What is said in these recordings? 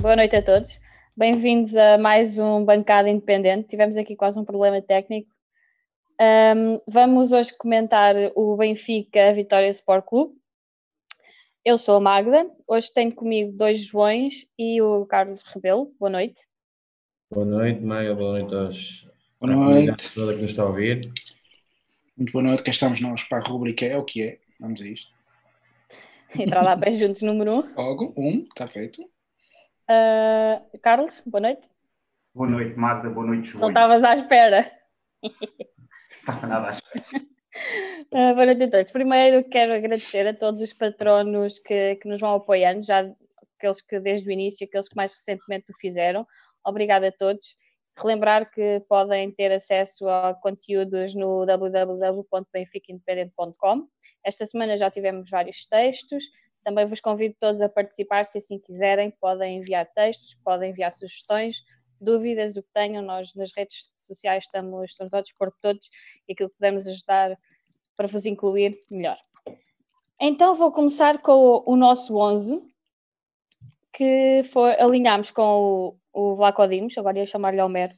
Boa noite a todos. Bem-vindos a mais um Bancada Independente. Tivemos aqui quase um problema técnico. Um, vamos hoje comentar o Benfica Vitória Sport Clube. Eu sou a Magda. Hoje tenho comigo dois Joões e o Carlos Rebelo. Boa noite. Boa noite, Magda. Boa noite aos Boa noite. toda que nos está a ouvir. Muito boa noite. Cá estamos nós para a rubrica É o que é. Vamos a isto. Entrar lá bem juntos, número um. Logo, um, está feito. Uh, Carlos, boa noite. Boa noite, Magda. Boa noite, Não João. estavas à espera. Estava nada à espera. Uh, boa noite a todos. Primeiro quero agradecer a todos os patronos que, que nos vão apoiando, já aqueles que desde o início, aqueles que mais recentemente o fizeram. Obrigada a todos. Relembrar que podem ter acesso a conteúdos no www.benficaindependente.com. Esta semana já tivemos vários textos. Também vos convido todos a participar, se assim quiserem. Podem enviar textos, podem enviar sugestões, dúvidas, o que tenham. Nós nas redes sociais estamos, estamos ao dispor de todos e aquilo que pudermos ajudar para vos incluir, melhor. Então vou começar com o, nosso 11, que foi, alinhámos com o, o Vlaco Dimos, agora ia chamar-lhe Homero,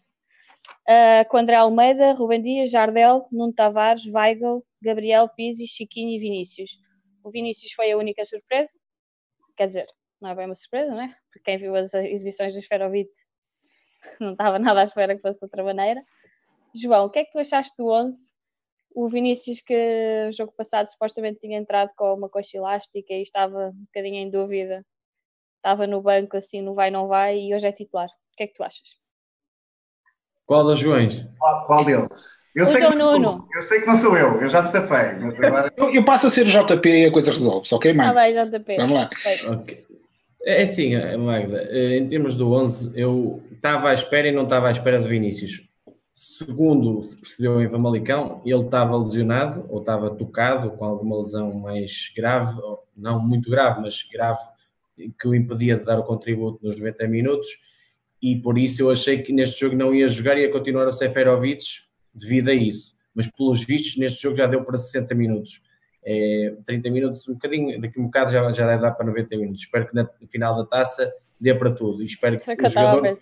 uh, com André Almeida, Rubem Dias, Jardel, Nuno Tavares, Weigl, Gabriel Pizzi, Chiquinho e Vinícius. O Vinícius foi a única surpresa, quer dizer, não é bem uma surpresa, não é? Porque quem viu as exibições do Esferovite não estava nada à espera que fosse de outra maneira. João, o que é que tu achaste do 11? O Vinícius, que o jogo passado supostamente tinha entrado com uma coxa elástica e estava um bocadinho em dúvida, estava no banco assim, no vai, não vai, e hoje é titular. O que é que tu achas? Qual dos Joões? Qual, qual deles? Eu sei, João que não sou, eu sei que não sou eu, eu já me safei, mas agora Eu, eu passo a ser o JP e a coisa resolve-se, ok, Ah, mano? vai, JP. Vamos lá. Feito. Ok. É assim, Magda, eh, em termos do 11, eu estava à espera e não estava à espera de Vinícius. Segundo se percebeu em Famalicão, ele estava lesionado ou estava tocado com alguma lesão mais grave, ou não muito grave, mas grave, que o impedia de dar o contributo nos 90 minutos. E por isso eu achei que neste jogo não ia jogar e ia continuar o Seferovic devido a isso. Mas pelos vistos, neste jogo já deu para 60 minutos. É, 30 minutos, um bocadinho, daqui a um bocado já, já deve dar para 90 minutos. Espero que na final da taça dê para tudo. E espero que, o que o jogador,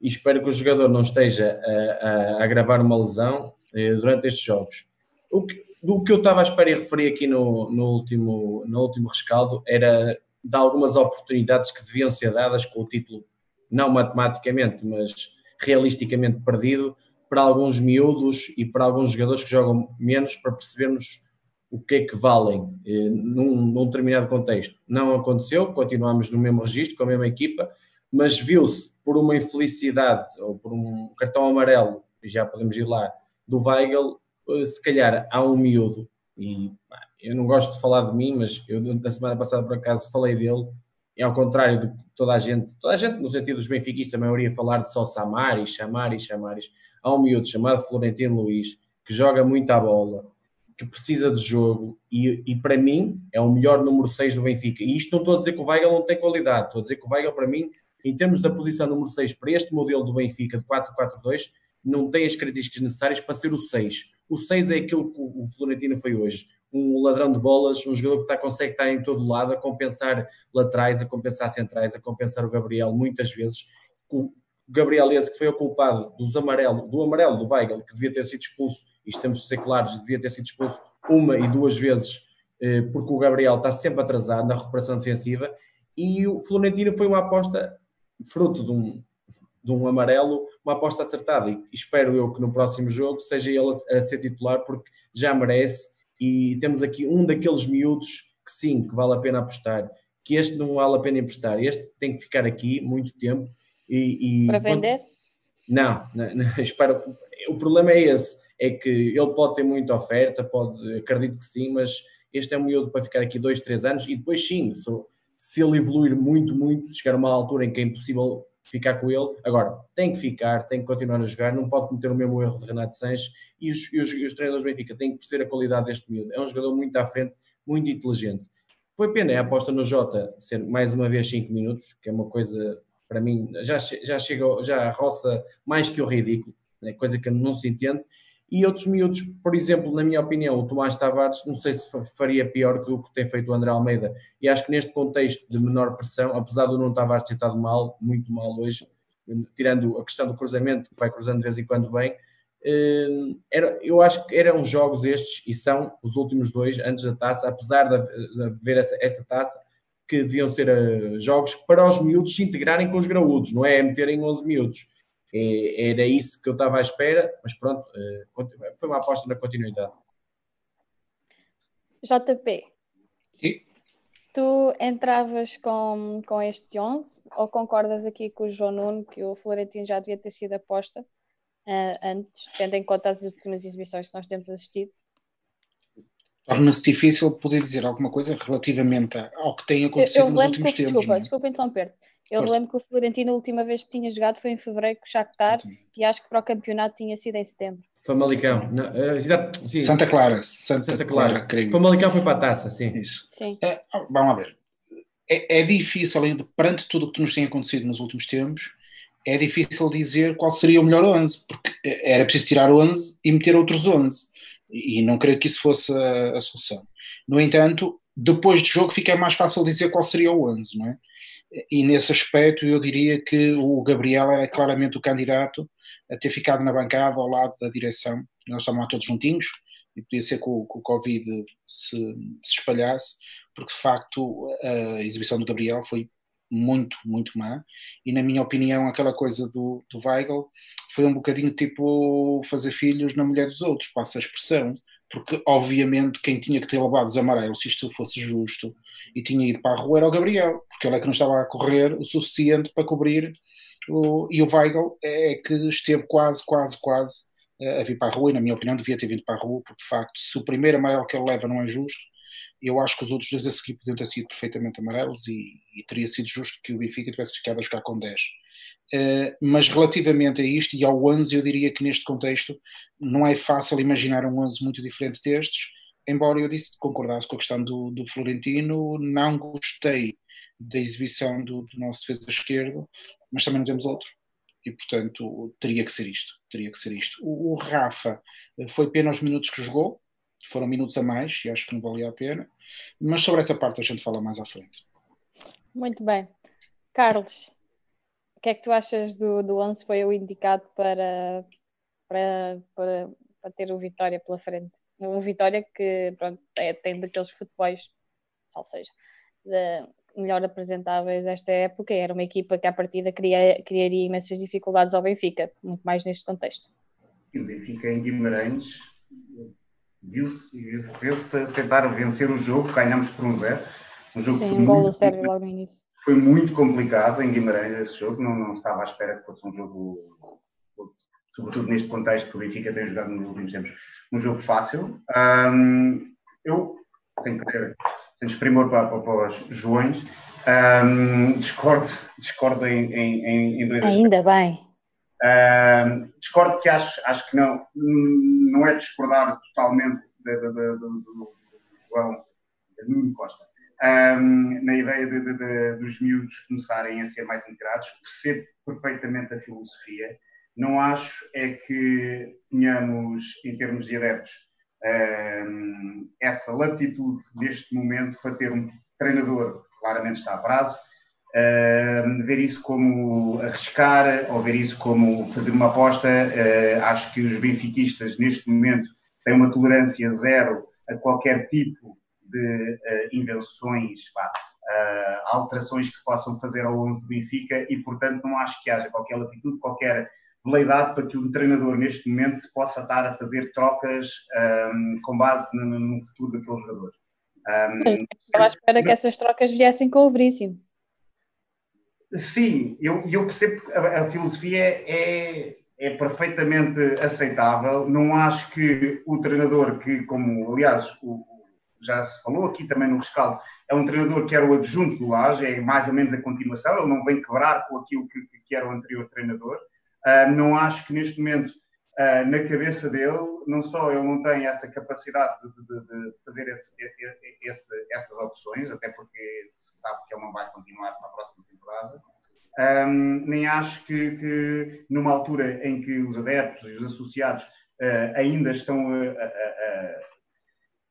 espero que o jogador não esteja a, a, a agravar uma lesão eh, durante estes jogos. O que, do que eu estava à espera e referi aqui no, no, último, no último rescaldo era de algumas oportunidades que deviam ser dadas com o título, não matematicamente, mas realisticamente perdido, para alguns miúdos e para alguns jogadores que jogam menos, para percebermos o que é que valem eh, num, num determinado contexto. Não aconteceu, continuamos no mesmo registro, com a mesma equipa, mas viu-se por uma infelicidade ou por um cartão amarelo, já podemos ir lá, do Weigl, eh, se calhar há um miúdo, e eu não gosto de falar de mim, mas eu na semana passada por acaso falei dele, e ao contrário de toda a gente, toda a gente no sentido dos benfiquistas, a maioria falar de só Samaris, Samaris, Samaris, há um miúdo chamado Florentino Luís, que joga muito à bola, que precisa de jogo e, e, para mim é o melhor número 6 do Benfica. E isto não estou a dizer que o Weigl não tem qualidade, estou a dizer que o Weigl para mim, em termos da posição número 6 para este modelo do Benfica de 4-4-2, não tem as características necessárias para ser o 6. O 6 é aquilo que o Florentino foi hoje. Um ladrão de bolas, um jogador que está, consegue estar em todo lado, a compensar laterais, a compensar centrais, a compensar o Gabriel muitas vezes. Gabriel esse que foi o culpado dos amarelo, do amarelo do Weigl, que devia ter sido expulso, isto temos de ser claros, devia ter sido expulso uma e duas vezes, eh, porque o Gabriel está sempre atrasado na recuperação defensiva, e o Florentino foi uma aposta fruto de um, de um amarelo, uma aposta acertada, e espero eu que no próximo jogo seja ele a ser titular, porque já merece, e temos aqui um daqueles miúdos que sim, que vale a pena apostar, que este não vale a pena emprestar, este tem que ficar aqui muito tempo, e, e Para vender? não, não, não, espero. O problema é esse, é que ele pode ter muita oferta, pode, acredito que sim, mas este é um miúdo para ficar aqui dois, três anos e depois sim, se, se ele evoluir muito, muito, chegar a uma altura em que é impossível ficar com ele, agora tem que ficar, tem que continuar a jogar, não pode cometer o mesmo erro de Renato Sanches e os, e os, e os treinadores do Benfica têm que perceber a qualidade deste miúdo. É um jogador muito à frente, muito inteligente. Foi pena é a aposta no Jota ser mais uma vez 5 minutos, que é uma coisa para mim já, já chega, já roça mais que o ridículo, é coisa que não se entende. e outros miúdos, por exemplo, na minha opinião, o Tomás Tavares, não sei se faria pior do que tem feito o André Almeida, e acho que neste contexto de menor pressão, apesar do Nuno Tavares ter estado mal, muito mal hoje, tirando a questão do cruzamento, que vai cruzando de vez em quando bem, eh, era, eu acho que eram jogos estes, e são os últimos dois antes da taça, apesar de haver essa, essa taça, que deviam ser uh, jogos para os miúdos se integrarem com os graúdos, não é meterem 11 miúdos. É, era isso que eu estava à espera, mas pronto, uh, foi uma aposta na continuidade. JP, Sim. tu entravas com, com este 11 ou concordas aqui com o João Nuno que o Florentino já devia ter sido aposta uh, antes, tendo em conta as últimas exibições que nós temos assistido? Torna-se difícil poder dizer alguma coisa relativamente ao que tem acontecido eu, eu nos últimos que, tempos. Desculpa, é? desculpa interromper-te. Eu Força. lembro que o Florentino, a última vez que tinha jogado foi em fevereiro com o Shakhtar e acho que para o campeonato tinha sido em setembro. Famalicão. Não, uh, Santa Clara. Santa, Santa Clara, Clara creio. Famalicão foi para a taça, sim. Isso. Sim. É, vamos lá ver. É, é difícil, além de, perante tudo o que nos tem acontecido nos últimos tempos, é difícil dizer qual seria o melhor 11, porque era preciso tirar 11 e meter outros 11 e não creio que isso fosse a, a, solução. No entanto, depois do jogo fica mais fácil dizer qual seria o 11, não é? E nesse aspecto eu diria que o Gabriel era claramente o candidato a ter ficado na bancada ao lado da direção. Nós estavam lá todos juntinhos e podia ser que o, que o Covid se, se espalhasse, porque de facto a exibição do Gabriel foi muito, muito má. E na minha opinião, aquela coisa do, do Weigl foi um bocadinho tipo fazer filhos na mulher dos outros, passa a expressão. Porque, obviamente, quem tinha que ter levado os amarelos, se isto fosse justo, e tinha ido para a rua, era o Gabriel, porque ele é que não estava a correr o suficiente para cobrir. O, e o Weigl é que esteve quase, quase, quase a vir para a rua, e na minha opinião devia ter vindo para a rua, porque de facto, se o primeiro amarelo que ele leva não é justo, eu acho que os outros dois a seguir podiam ter sido perfeitamente amarelos e, e teria sido justo que o Benfica tivesse ficado a jogar com 10. Uh, eh, mas relativamente a isto e ao 11, eu diria que neste contexto não é fácil imaginar um 11 muito diferente destes, embora eu disse concordasse com a questão do, do Florentino, não gostei da exibição do, do nosso defesa esquerdo, mas também não temos outro e portanto teria que ser isto, teria que ser isto. O, o Rafa eh, foi pena os minutos que jogou, foram minutos a mais e acho que não valia a pena. Mas sobre essa parte a gente fala mais à frente. Muito bem. Carlos, o que é que tu achas do, do 11 foi o indicado para, para, para, para ter o Vitória pela frente? O Vitória que pronto, é, tem daqueles futebols, ou seja, de, melhor apresentáveis esta época, era uma equipa que à partida cria, criaria imensas dificuldades ao Benfica, muito mais neste contexto. O Benfica em Guimarães viu-se viu tentar vencer o jogo, ganhamos por um zero. Um jogo Sim, um gol sério logo no início. Foi muito complicado em Guimarães esse jogo, não, não estava à espera que fosse um jogo, sobretudo neste contexto que o Benfica tem jogado nos últimos tempos, um jogo fácil. Um, eu, sem querer, sem desprimor para, para, para os Joões, um, discordo, discordo em, em, em dois Ainda aspectos. bem. Uh, discordo que acho, acho que não, não é discordar totalmente do João Nuno Costa um, na ideia de, de, de, dos miúdos começarem a ser mais integrados, percebo perfeitamente a filosofia. Não acho é que tenhamos, em termos de adeptos, um, essa latitude neste momento para ter um treinador que claramente está a prazo, Uh, ver isso como arriscar ou ver isso como fazer uma aposta. Uh, acho que os benfiquistas, neste momento, têm uma tolerância zero a qualquer tipo de uh, invenções, alterações que se possam fazer ao 11 do Benfica e, portanto, não acho que haja qualquer latitude, qualquer veleidade para que um treinador, neste momento, se possa estar a fazer trocas um, com base no, no futuro daqueles jogadores. Um, Estava à espera que essas trocas viessem com o Veríssimo. Sim, eu, eu percebo que a, a filosofia é, é perfeitamente aceitável. Não acho que o treinador, que, como aliás o, já se falou aqui também no rescaldo, é um treinador que era o adjunto do Laje, é mais ou menos a continuação, ele não vem quebrar com aquilo que, que era o anterior treinador. Uh, não acho que neste momento, uh, na cabeça dele, não só ele não tem essa capacidade de, de, de fazer esse, esse, essas opções, até porque se sabe que ele não vai continuar para a próxima temporada, um, nem acho que, que, numa altura em que os adeptos e os associados ainda estão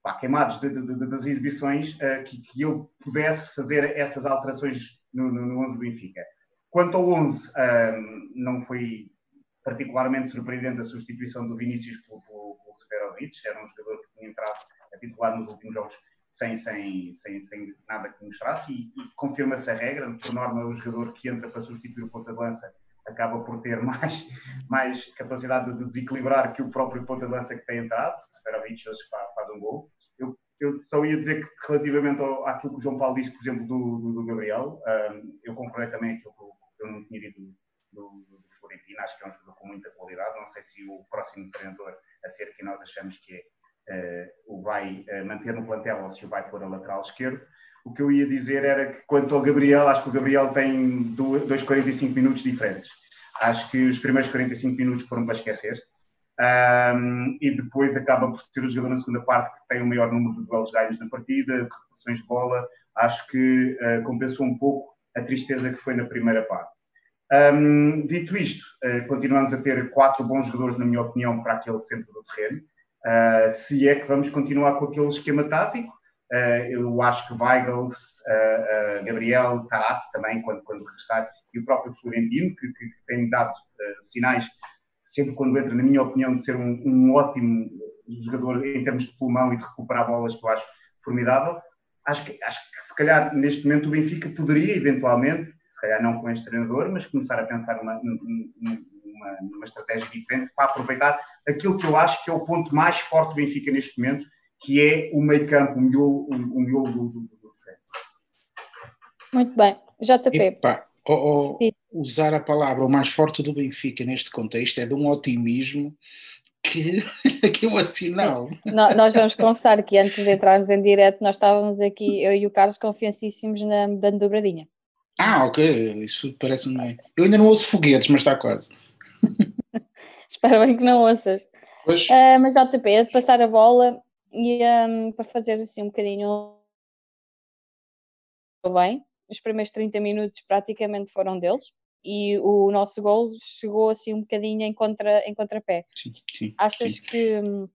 pá, queimados de, das exibições, que, que, ele pudesse fazer essas alterações no 11 do Benfica. Quanto ao 11, não foi particularmente surpreendente a substituição do Vinícius pelo, pelo, pelo Severovic, era um jogador que tinha entrado a titular nos últimos jogos sem, sem, sem, sem nada que mostrasse. E, e confirma-se a regra, por norma o jogador que entra para substituir o ponta de lança acaba por ter mais, mais capacidade de desequilibrar que o próprio ponta de lança que tem entrado, Severovic hoje faz, faz um gol. Eu, eu só ia dizer que relativamente ao, àquilo que o João Paulo disse, por exemplo, do, do, do Gabriel, um, eu concordei também aquilo que eu não tinha dito do, do, Florentino, acho que é um jogador com muita qualidade, não sei se o próximo treinador a ser que nós achamos que é, uh, o vai uh, manter no plantel ou se o vai pôr a lateral esquerdo. O que eu ia dizer era que quanto ao Gabriel, acho que o Gabriel tem dois 45 minutos diferentes. Acho que os primeiros 45 minutos foram para esquecer. Um, e depois acaba por ser o jogador na segunda parte que tem o maior número de duelos ganhos na partida, de recuperações de bola. Acho que uh, compensou um pouco a tristeza que foi na primeira parte. Um, dito isto, uh, continuamos a ter quatro bons jogadores, na minha opinião, para aquele centro do terreno. Uh, se é que vamos continuar com aquele esquema tático, uh, eu acho que Weigels, Gabriel, Tarat também, quando, quando regressar, e o próprio Florentino, que, que, que tem dado sinais, sempre quando entra, na minha opinião, de ser um, um ótimo jogador em termos de pulmão e de recuperar bolas, que eu acho formidável. Acho que, acho que se calhar neste momento o Benfica poderia eventualmente se calhar não com este treinador, mas começar a pensar numa, numa, numa, estratégia diferente para aproveitar aquilo que eu acho que é o ponto mais forte do Benfica neste momento, que é o meio campo, o miolo, o, miolo do, do, do, Muito bem. JP. Epa, oh, oh, usar a palavra o mais forte do Benfica neste contexto é de um otimismo que, que eu assinal. Nós vamos confessar que antes de entrarmos em direto, nós estávamos aqui, eu e o Carlos, confiancíssimos na dando dobradinha. Ah, ok, isso parece-me bem. Eu ainda não ouço foguetes, mas está quase. Espero bem que não ouças. Pois. Uh, mas JP, é de passar a bola e um, para fazer assim um bocadinho bem. Os primeiros 30 minutos praticamente foram deles e o nosso gol chegou assim um bocadinho em, contra, em contrapé. Sim, sim, Achas sim. que hum,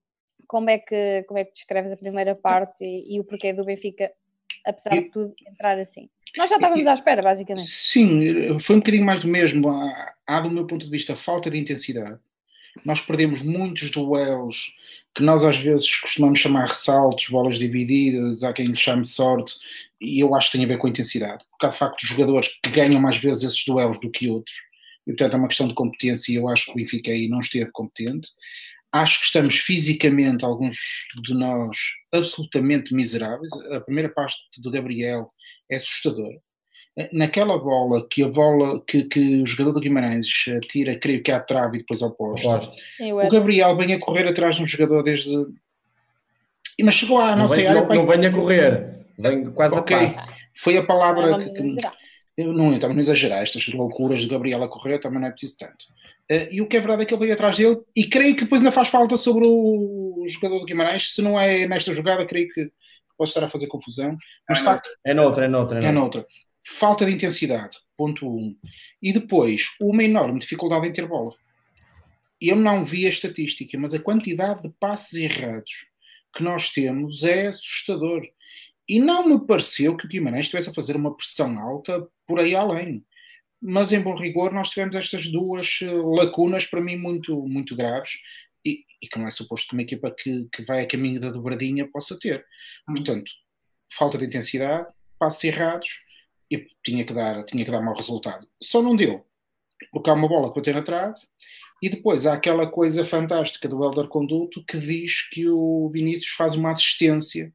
como é que como é que descreves a primeira parte e, e o porquê do Benfica, apesar de tudo, entrar assim? Nós já estávamos à espera, basicamente. Sim, foi um bocadinho mais do mesmo. Há, há, do meu ponto de vista, falta de intensidade. Nós perdemos muitos duelos que nós às vezes costumamos chamar ressaltos, bolas divididas, há quem lhe chame sorte, e eu acho que tem a ver com a intensidade. Porque há de facto jogadores que ganham mais vezes esses duelos do que outros, e portanto é uma questão de competência, e eu acho que o Benfica aí não esteve competente. Acho que estamos fisicamente, alguns de nós, absolutamente miseráveis. A primeira parte do Gabriel é assustador. Naquela bola que a bola que, que o jogador do Guimarães tira, creio que é à trave e depois ao posto, o Gabriel vem a correr atrás de um jogador desde. Mas chegou a não, não sei. Não, não vem a correr, vem quase okay. a passe. Foi a palavra que. que eu não estamos a exagerar, estas loucuras de Gabriel a correr também não é preciso tanto. Uh, e o que é verdade é que ele veio atrás dele e creio que depois ainda faz falta sobre o, jogador do Guimarães. Se não é nesta jogada, creio que posso estar a fazer confusão. Mas é, facto. É noutra, é noutra. É, é noutra. Falta de intensidade, ponto um. E depois, uma enorme dificuldade em ter bola. Eu não vi a estatística, mas a quantidade de passes errados que nós temos é assustador. E não me pareceu que o Guimarães estivesse a fazer uma pressão alta por aí além mas em bom rigor nós tivemos estas duas eh, lacunas para mim muito, muito graves e, e que não é suposto que uma equipa que, que vai a caminho da dobradinha possa ter. Hum. Portanto, falta de intensidade, passos errados e tinha que dar, tinha que dar mau resultado. Só não deu, porque há uma bola que bateu na trave e depois há aquela coisa fantástica do Elder Conduto que diz que o Vinícius faz uma assistência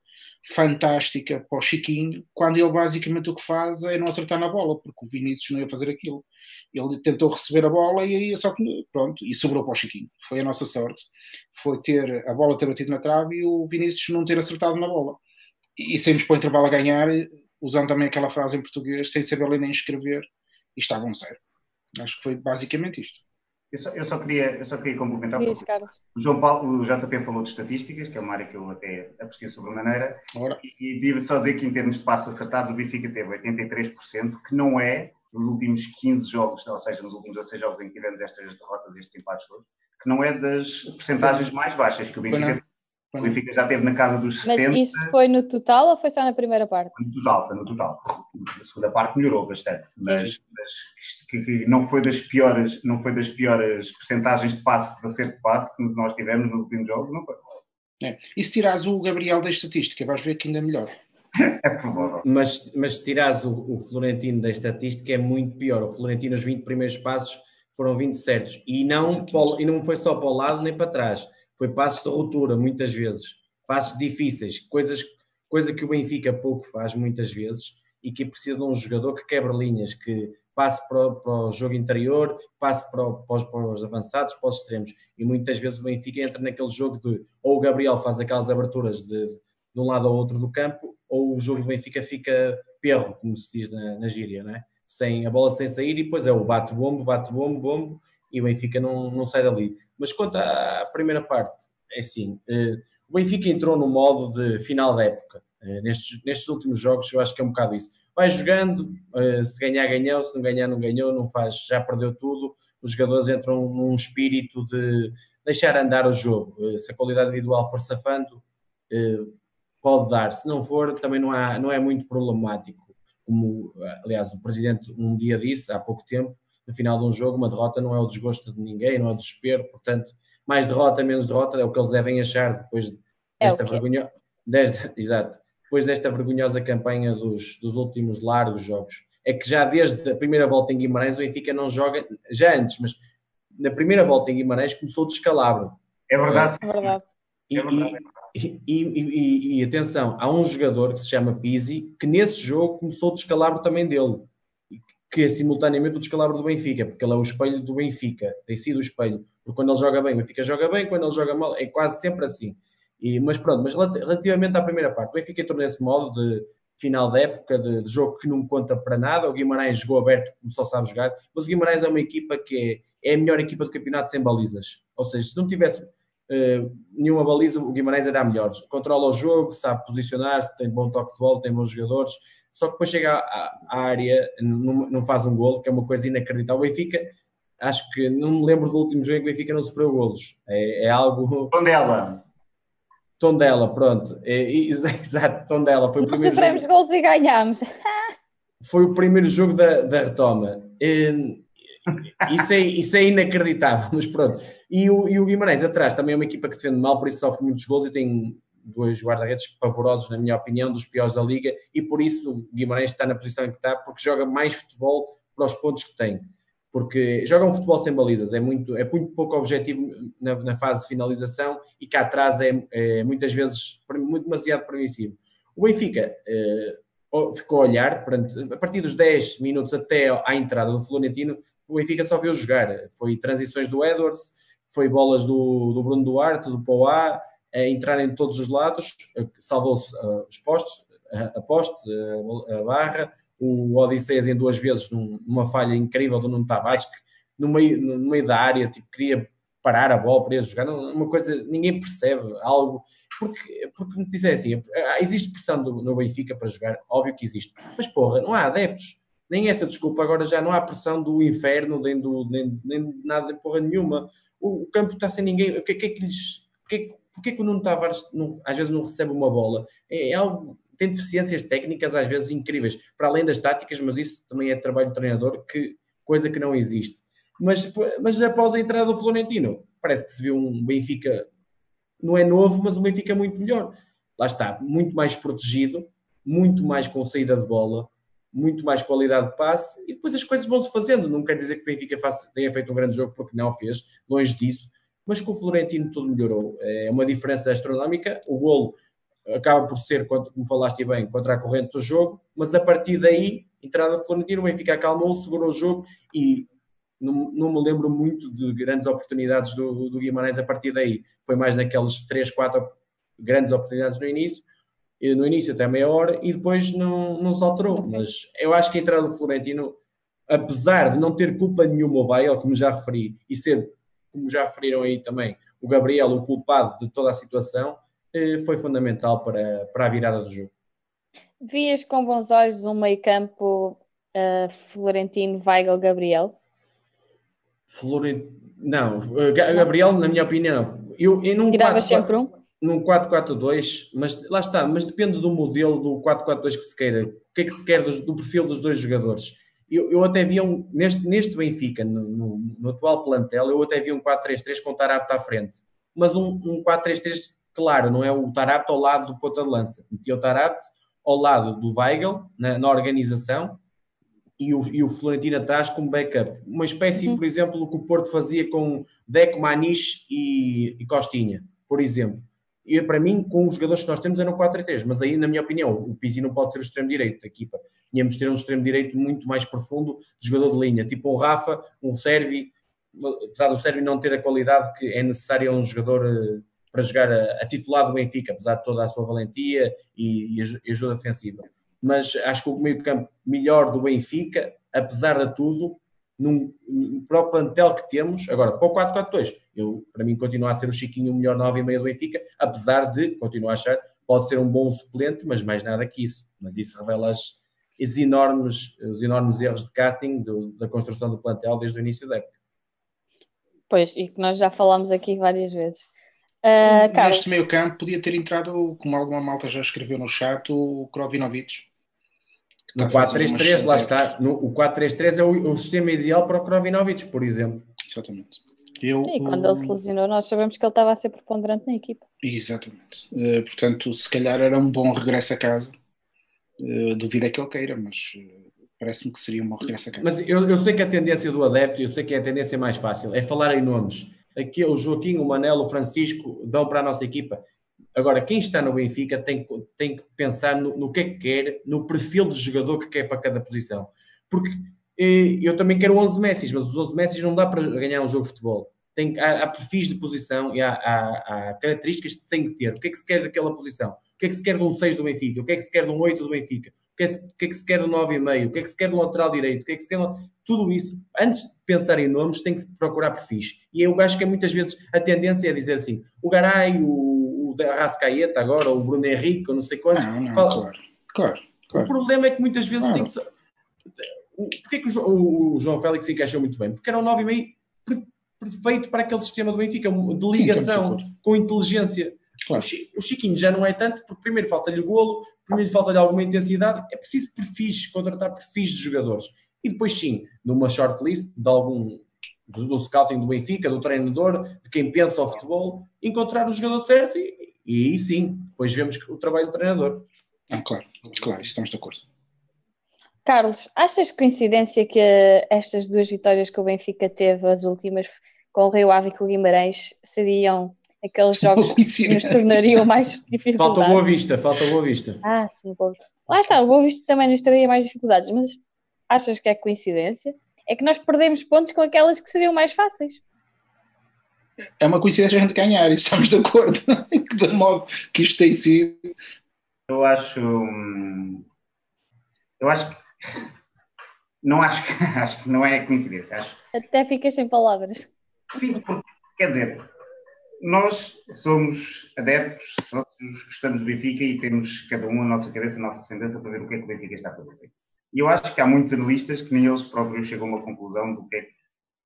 fantástica para o Chiquinho, quando ele basicamente o que faz é não acertar na bola, porque o Vinícius não ia fazer aquilo. Ele tentou receber a bola e aí só pronto, e sobrou para o Chiquinho. Foi a nossa sorte. Foi ter a bola ter batido na trave e o Vinícius não ter acertado na bola. E saímos para o intervalo a ganhar, usando também aquela frase em português, sem saber ler nem escrever, e estava um zero. Acho que foi basicamente isto. Eu só, eu só, queria, eu só queria complementar. Isso, o João Paulo, o JP falou de estatísticas, que é uma área que eu até aprecio sobremaneira. E, e devo só dizer que, em termos de passos acertados, o Benfica teve 83%, que não é nos últimos 15 jogos, ou seja, nos últimos 16 jogos em que tivemos estas derrotas e estes empates todos, que não é das percentagens mais baixas que o Benfica, o Benfica já teve na casa dos 70. Mas isso foi no total ou foi só na primeira parte? No total, foi no total. A segunda parte melhorou bastante, mas, mas que, que, não foi das piores, não foi das piores percentagens de passe, de acerto de passe que nós tivemos nos últimos jogos, não foi. É. E se tirares o Gabriel da estatística, vais ver que ainda é melhor. É provável. Mas, mas se tirares o, o, Florentino da estatística é muito pior. O Florentino, os 20 primeiros passos foram 20 certos. E não, para, e não foi só para o lado nem para trás. Foi passos de ruptura, muitas vezes. Passos difíceis. Coisas, coisa que o Benfica pouco faz, muitas vezes. E que precisa de um jogador que quebre linhas, que passe para, para o jogo interior, passe para, para, os, para, os, avançados, para os extremos. E muitas vezes o Benfica entra naquele jogo de ou o Gabriel faz aquelas aberturas de, de um lado ao outro do campo, ou o jogo do Benfica fica perro, como se diz na, na gíria, né? sem a bola sem sair, e depois é o bate-bombo, bate-bombo, bombo, e o Benfica não, não sai dali. Mas quanto à primeira parte, é assim, eh, o Benfica entrou no modo de final da época. Eh, nestes, nestes últimos jogos, eu acho que é um bocado isso vai jogando, eh, se ganhar, ganhou, se não ganhar, não ganhou, não faz, já perdeu tudo. Os jogadores entram num espírito de deixar andar o jogo. Se a qualidade individual for safando, pode dar. Se não for, também não, há, não é muito problemático. Como, aliás, o presidente um dia disse, há pouco tempo, no final de um jogo, uma derrota não é o desgosto de ninguém, não é o desespero, portanto, mais derrota, menos derrota, é o que eles devem achar depois é desta é vergonha. Desta, exato depois desta vergonhosa campanha dos, dos últimos largos jogos. É que já desde a primeira volta em Guimarães o Benfica não joga, já antes, mas na primeira volta em Guimarães começou o descalabro. É verdade. É verdade. E, é verdade. E, e, e, e, atenção, há um jogador que se chama Pizzi que nesse jogo começou o descalabro também dele, que é simultaneamente o descalabro do Benfica, porque ele é o espelho do Benfica, tem sido o espelho, porque quando ele joga bem, o Benfica joga bem, quando ele joga mal, é quase sempre assim. E, mas pronto, mas relativamente à primeira parte, o Benfica entrou nesse modo de final da época, de, de, jogo que não conta para nada. O Guimarães jogou aberto, como só sabe jogar, mas o Guimarães é uma equipa que é, é a melhor equipa do campeonato sem balizas. Ou seja, se não tivesse uh, nenhuma baliza, o Guimarães era a melhor. Controla o jogo, sabe posicionar-se, tem bom toque de bola, tem bons jogadores. Só que depois chega à, à área, não, não, faz um golo, que é uma coisa inacreditável. O Benfica, acho que não me lembro do último jogo em que o Benfica não sofreu golos. É, é algo. Tondela. Tondela, pronto. É, exato, Tondela. Foi o Nós primeiro sofremos jogo... gols e ganhámos. Foi o primeiro jogo da, da retoma. E, isso, é, isso é inacreditável, mas pronto. E o, e o Guimarães atrás também é uma equipa que defende mal, por isso sofre muitos gols e tem dois guarda-redes pavorosos, na minha opinião, dos piores da liga, e por isso o Guimarães está na posição em que está, porque joga mais futebol para os pontos que tem porque jogam futebol sem balizas, é muito, é muito pouco objetivo na, na fase de finalização e cá atrás é, é, muitas vezes muito demasiado permissivo. O Benfica eh, ficou a olhar, a partir dos 10 minutos até à entrada do Florentino, o Benfica só viu jogar. Foi transições do Edwards, foi bolas do, do Bruno Duarte, do Poá, a entrar em todos os lados, salvou-se os postos, a, a poste, a, a barra, o Odisseias em duas vezes numa falha incrível do Nuno Tavares, que no meio, no meio da área tipo, queria parar a bola para eles jogar, uma coisa, ninguém percebe algo, porque, porque me dizem assim, existe pressão do, no Benfica para jogar, óbvio que existe, mas porra, não há adeptos, nem essa desculpa, agora já não há pressão do inferno, nem, do, nem, nem nada de porra nenhuma, o, o campo está sem ninguém, o que, que é que lhes, que, porque é que o Nuno Tavares não, às vezes não recebe uma bola? É, é algo tem deficiências técnicas às vezes incríveis, para além das táticas, mas isso também é trabalho do treinador, que, coisa que não existe. Mas, mas após a entrada do Florentino, parece que se viu um Benfica, não é novo, mas um Benfica muito melhor. Lá está, muito mais protegido, muito mais com saída de bola, muito mais qualidade de passe, e depois as coisas vão-se fazendo. Não quer dizer que o Benfica faça, tenha feito um grande jogo, porque não fez, longe disso, mas com o Florentino tudo melhorou. É uma diferença astronómica. O golo acaba por ser, como falaste bem, contra a corrente do jogo, mas a partir daí, entrada de Florentino, o Benfica acalmou, segurou o jogo e não, não me lembro muito de grandes oportunidades do, do Guimarães a partir daí. Foi mais naqueles 3, 4 grandes oportunidades no início, no início até meia hora, e depois não, não se alterou. Mas eu acho que a entrada do Florentino, apesar de não ter culpa nenhuma o Bael, como já referi, e ser, como já referiram aí também, o Gabriel o culpado de toda a situação, eh, foi fundamental para, para a virada do jogo. Vias com bons olhos um meio campo uh, Florentino, Weigl, Gabriel? Florentino. Não, Gabriel, na minha opinião, eu, eu não. Tirava sempre um? Num 4-4-2, mas lá está, mas depende do modelo do 4-4-2 que se queira. O que é que se quer do, do perfil dos dois jogadores? Eu, eu, até vi um, neste, neste Benfica, no, no, no, atual plantel, eu até vi um 4-3-3 com o Tarapto à frente. Mas um, um 4-3-3, claro, não é o Tarapto ao lado do ponta de lança. Metia o Tarapto ao lado do Weigl, na, na organização, e o, e o Florentino atrás como backup. Uma espécie, uhum. por exemplo, que o Porto fazia com Deco, Maniche e, e Costinha, por exemplo. E para mim, com os jogadores que nós temos, eram 4-3, mas aí, na minha opinião, o Pizzi não pode ser o extremo-direito da equipa. Tínhamos de ter um extremo-direito muito mais profundo de jogador de linha, tipo um Rafa, um Servi, apesar do Servi não ter a qualidade que é necessária a um jogador eh, para jogar a, a, titular do Benfica, apesar de toda a sua valentia e, e ajuda defensiva. Mas acho que o meio campo melhor do Benfica, apesar de tudo, num, para o plantel que temos, agora para o 4-4-2, eu, para mim continua a ser o Chiquinho o melhor 9 e meio do Benfica, apesar de, continuo a achar, pode ser um bom suplente, mas mais nada que isso. Mas isso revela as, as enormes, os enormes erros de casting do, da construção do plantel desde o início da época. Pois, e que nós já falámos aqui várias vezes. Uh, Neste meio campo podia ter entrado, como alguma malta já escreveu no chat, o Krovinovic. No 4-3-3, lá está. No, o 4-3-3 é o, o, sistema ideal para o Krovinovic, por exemplo. Exatamente. Eu, Sim, quando ele se lesionou, nós sabemos que ele estava a ser preponderante na equipa. Exatamente. Uh, portanto, se calhar era um bom regresso a casa. Uh, duvido é que ele queira, mas uh, parece-me que seria um bom regresso a casa. Mas eu, eu sei que a tendência do adepto, eu sei que é a tendência mais fácil, é falar em nomes. Aqui o Joaquim, o Manel, o Francisco dão para a nossa equipa. Agora, quem está no Benfica tem, tem que pensar no, no que é que quer, no perfil de jogador que quer para cada posição. Porque eh, eu também quero 11 Messi, mas os 11 Messi não dá para ganhar um jogo de futebol. Tem, há, há perfis de posição e há, há, há, características que tem que ter. O que é que se quer daquela posição? O que é que se quer de um 6 do Benfica? O que é que se quer de um 8 do Benfica? O que é, que, é que se quer de um 9,5? O que é que se quer de um lateral direito? O que é que se quer de... Tudo isso, antes de pensar em nomes, tem que se procurar perfis. E eu acho que é muitas vezes a tendência é dizer assim, o Garay, o Arrascaeta agora, ou o Bruno Henrique, ou não sei quantos. Não, não, Fala... claro, claro, claro, O problema é que muitas vezes claro. tem que ser. Porquê que o, João Félix se encaixou muito bem? Porque era um 9,5 perfeito para aquele sistema do Benfica, de ligação, Sim, com inteligência. Claro. O Chiquinho já não é tanto, porque primeiro falta-lhe golo, primeiro falta-lhe alguma intensidade. É preciso perfis, contratar perfis de jogadores. E depois, sim, numa shortlist de algum do, do scouting do Benfica, do treinador, de quem pensa o futebol, encontrar o jogador certo e, e aí sim, depois vemos o trabalho do treinador. Ah, claro, claro, estamos de acordo. Carlos, achas coincidência que estas duas vitórias que o Benfica teve, as últimas, com o Rio Ave e com o Guimarães, seriam aqueles jogos que nos tornariam mais dificuldades? Falta Boa Vista, falta Boa Vista. Ah, sim, ponto. Lá está, o Boa Vista também nos traria mais dificuldades, mas achas que é coincidência? É que nós perdemos pontos com aquelas que seriam mais fáceis é uma coincidência a gente ganhar, e estamos de acordo que de modo que isto tem sido. Eu acho. Hum, eu acho que. Não acho que, acho que não é coincidência. Acho, Até ficas sem palavras. Sim, porque, quer dizer, nós somos adeptos, sócios, gostamos do Benfica e temos cada um a nossa cabeça, a nossa ascendência para ver o que é que o Benfica está a fazer. E eu acho que há muitos analistas que nem eles próprios chegam a uma conclusão do que é que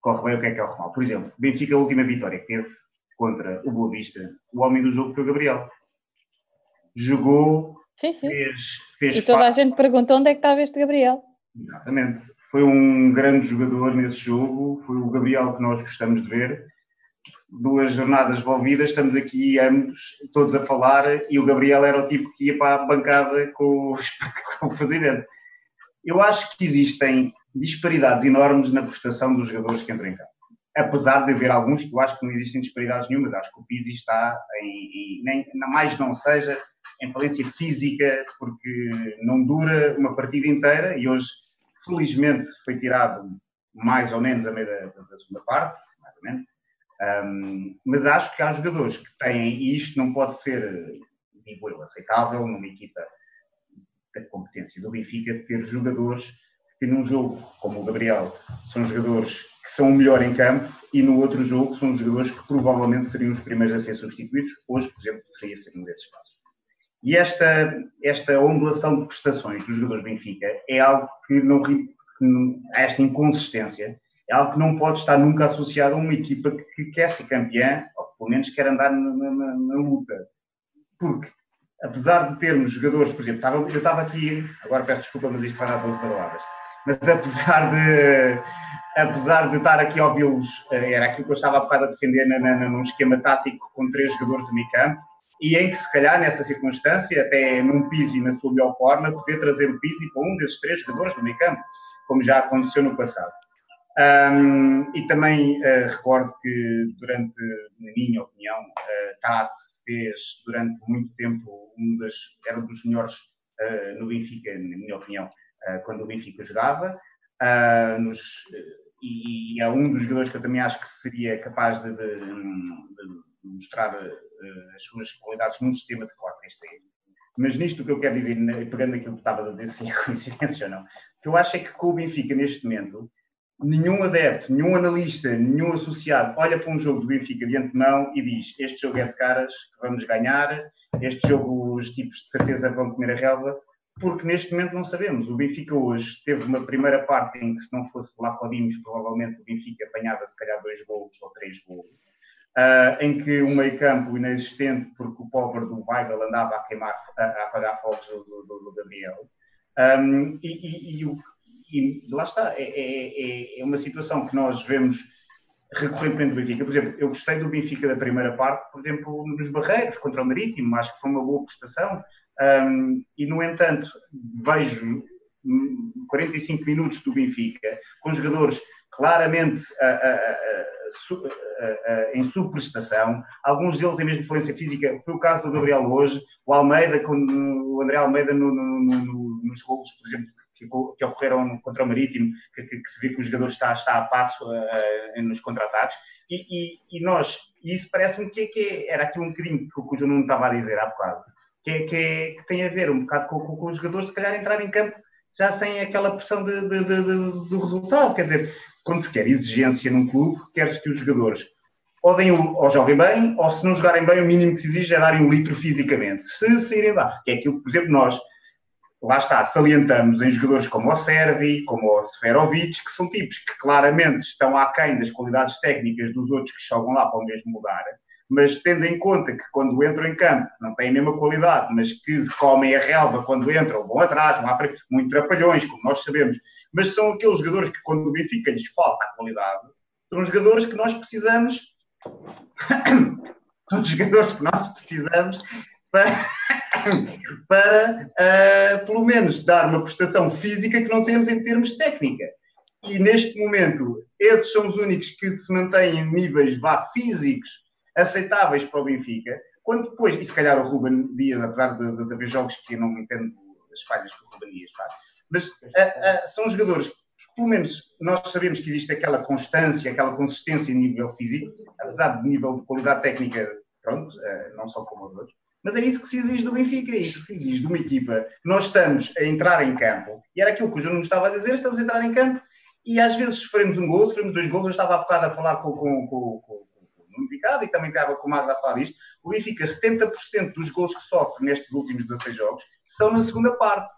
corre bem, o que é que corre mal. Por exemplo, Benfica, a última vitória que teve contra o Boa Vista, o homem do jogo foi o Gabriel. Jogou, sim, sim. Fez, fez E toda a gente perguntou onde é que estava este Gabriel. Exatamente. Foi um grande jogador nesse jogo, foi o Gabriel que nós gostamos de ver. Duas jornadas envolvidas, estamos aqui ambos, todos a falar, e o Gabriel era o tipo que ia para a bancada com, os, com o presidente. Eu acho que existem disparidades enormes na prestação dos jogadores que entram em campo. Apesar de haver alguns que eu acho que não existem disparidades nenhumas, acho que o Pizzi está em, em nem, mais não seja, em falência física, porque não dura uma partida inteira e hoje, felizmente, foi tirado mais ou menos a meio da, da segunda parte, mais ou menos. Um, mas acho que há jogadores que têm, e isto não pode ser, digo eu, aceitável numa equipa da competência do Benfica, ter jogadores que num jogo como o Gabriel são jogadores que são o melhor em campo e no outro jogo são jogadores que provavelmente seriam os primeiros a ser substituídos. Hoje, por exemplo, poderia ser um desses casos. E esta, esta ondulação de prestações dos jogadores do Benfica é algo que não. Esta inconsistência é algo que não pode estar nunca associado a uma equipa que, quer ser campeã, ou pelo menos quer andar na, na, na luta. Porque, apesar de termos jogadores, por exemplo, eu estava aqui, agora peço desculpa, mas isto vai dar 12 palavras, mas apesar de, apesar de estar aqui a ouvi-los, eh, era aquilo que eu estava a defender na, na, num esquema tático com três jogadores de meio campo, e em que, se calhar, nessa circunstância, até num Pizzi na sua melhor forma, poder trazer o Pizzi para um desses três jogadores do meio campo, como já aconteceu no passado. Um, e também uh, recordo que, durante, na minha opinião, uh, Tate fez durante muito tempo um das, era um dos melhores uh, no Benfica, na minha opinião, quando o Benfica jogava. Uh, nos, e, é um dos jogadores que eu também acho que seria capaz de, de, de mostrar as suas qualidades num sistema de corte. Este é. Mas nisto o que eu quero dizer, pegando aquilo que estavas a dizer, se é coincidência ou não, o que eu acho é que com o Benfica neste momento nenhum adepto, nenhum analista, nenhum associado olha para um jogo do Benfica de antemão e diz: Este jogo é de caras, vamos ganhar, este jogo os tipos de certeza vão comer a relva, porque neste momento não sabemos. O Benfica hoje teve uma primeira parte em que, se não fosse lá podíamos, provavelmente o Benfica apanhava se calhar dois golos ou três golos. Uh, em que um meio campo inexistente, porque o pobre do Weigl andava a queimar, a, a apagar fogos do, do, do Gabriel. Um, e, e, e, o, e lá está, é, é, é, é uma situação que nós vemos recorrentemente do Benfica. Por exemplo, eu gostei do Benfica da primeira parte, por exemplo, nos Barreiros, contra o Marítimo, acho que foi uma boa prestação. Um, e, no entanto, vejo 45 minutos do Benfica com jogadores claramente a, a, a, em subprestação, alguns deles em mesma influência física. Foi o caso do Gabriel hoje, o Almeida, o André Almeida no, no, no, nos golos, por exemplo, que, que ocorreram contra o Marítimo, que, que, que, se vê que o jogador está, está a passo nos contra-ataques. E, e, e, nós, e isso parece-me que, que, era aquilo um bocadinho que, o João estava a dizer há bocado, que, que, que, tem a ver um bocado com, com, com os jogadores, se calhar, entrar em campo já sem aquela pressão de, de, de, do resultado. Quer dizer, quando se quer exigência num clube, quer-se que os jogadores ou, deem, ou joguem bem, ou se não jogarem bem, o mínimo que se exige é darem um litro fisicamente. Se saírem lá, que é aquilo que, por exemplo, nós lá está, salientamos em jogadores como o Servi, como o Seferovic, que são tipos que claramente estão aquém das qualidades técnicas dos outros que jogam lá para o mesmo lugar, mas tendo em conta que quando entram em campo não têm a mesma qualidade, mas que comem a relva quando entram, vão atrás, vão à frente, muito trapalhões, como nós sabemos, mas são aqueles jogadores que quando o Benfica lhes falta a qualidade, são jogadores que nós precisamos são jogadores que nós precisamos para, para uh, pelo menos, dar uma prestação física que não temos em termos técnica. E neste momento, esses são os únicos que se mantêm em níveis vá, físicos aceitáveis para o Benfica. Quando depois, e se calhar o Ruben Dias, apesar de, de, de haver jogos que eu não entendo as falhas que o Ruben Dias faz, mas uh, uh, são jogadores que, pelo menos, nós sabemos que existe aquela constância, aquela consistência em nível físico, apesar de nível de qualidade técnica, pronto, não são como os outros mas é isso que se exige do Benfica, é isso que se exige de uma equipa. Nós estamos a entrar em campo, e era aquilo que o João nos estava a dizer, estamos a entrar em campo, e às vezes sofremos um gol, sofremos dois gols, eu estava há bocado a falar com, com, com, com o Nuno Picado, e também estava com o Magda a falar disto, o Benfica, 70% dos gols que sofre nestes últimos 16 jogos, são na segunda parte.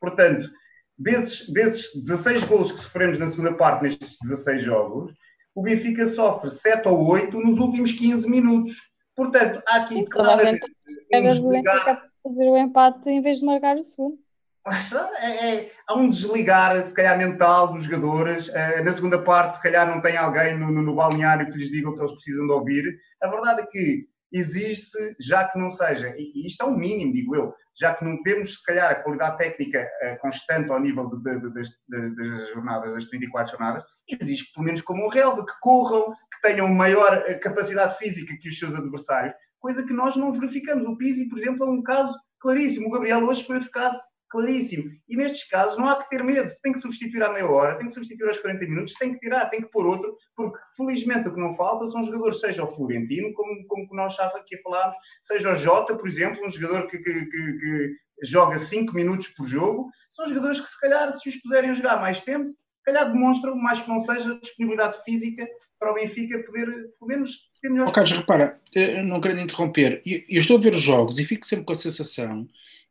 Portanto, desses, desses 16 gols que sofremos na segunda parte nestes 16 jogos, o Benfica sofre 7 ou 8 nos últimos 15 minutos. Portanto, há aqui claramente desligar... fazer o empate em vez de marcar o segundo. É, é, há um desligar, se calhar, mental dos jogadores. Uh, na segunda parte, se calhar, não tem alguém no, no, no, balneário que lhes diga o que eles precisam de ouvir. A verdade é que existe, já que não seja, e, isto é o mínimo, digo eu, já que não temos, se calhar, a qualidade técnica uh, constante ao nível de, de, de, das jornadas, das 34 jornadas, existe pelo menos como um relva, que corram, que tenham maior eh, capacidade física que os seus adversários coisa que nós não verificamos. O Pizzi, por exemplo, é um caso claríssimo. O Gabriel hoje foi outro caso claríssimo. E nestes casos não há que ter medo. Tem que substituir à meia hora, tem que substituir aos 40 minutos, tem que tirar, tem que pôr outro, porque felizmente o que não falta são jogadores, seja o Florentino, como, como nós já aqui falámos, seja o Jota, por exemplo, um jogador que, que, que, que joga 5 minutos por jogo. São jogadores que, se calhar, se os puserem a jogar mais tempo, se calhar demonstram, mais que não seja, disponibilidade física para o Benfica poder, pelo menos, ter melhores. Oh, Carlos, repara, não querendo interromper, eu, eu, estou a ver os jogos e fico sempre com a sensação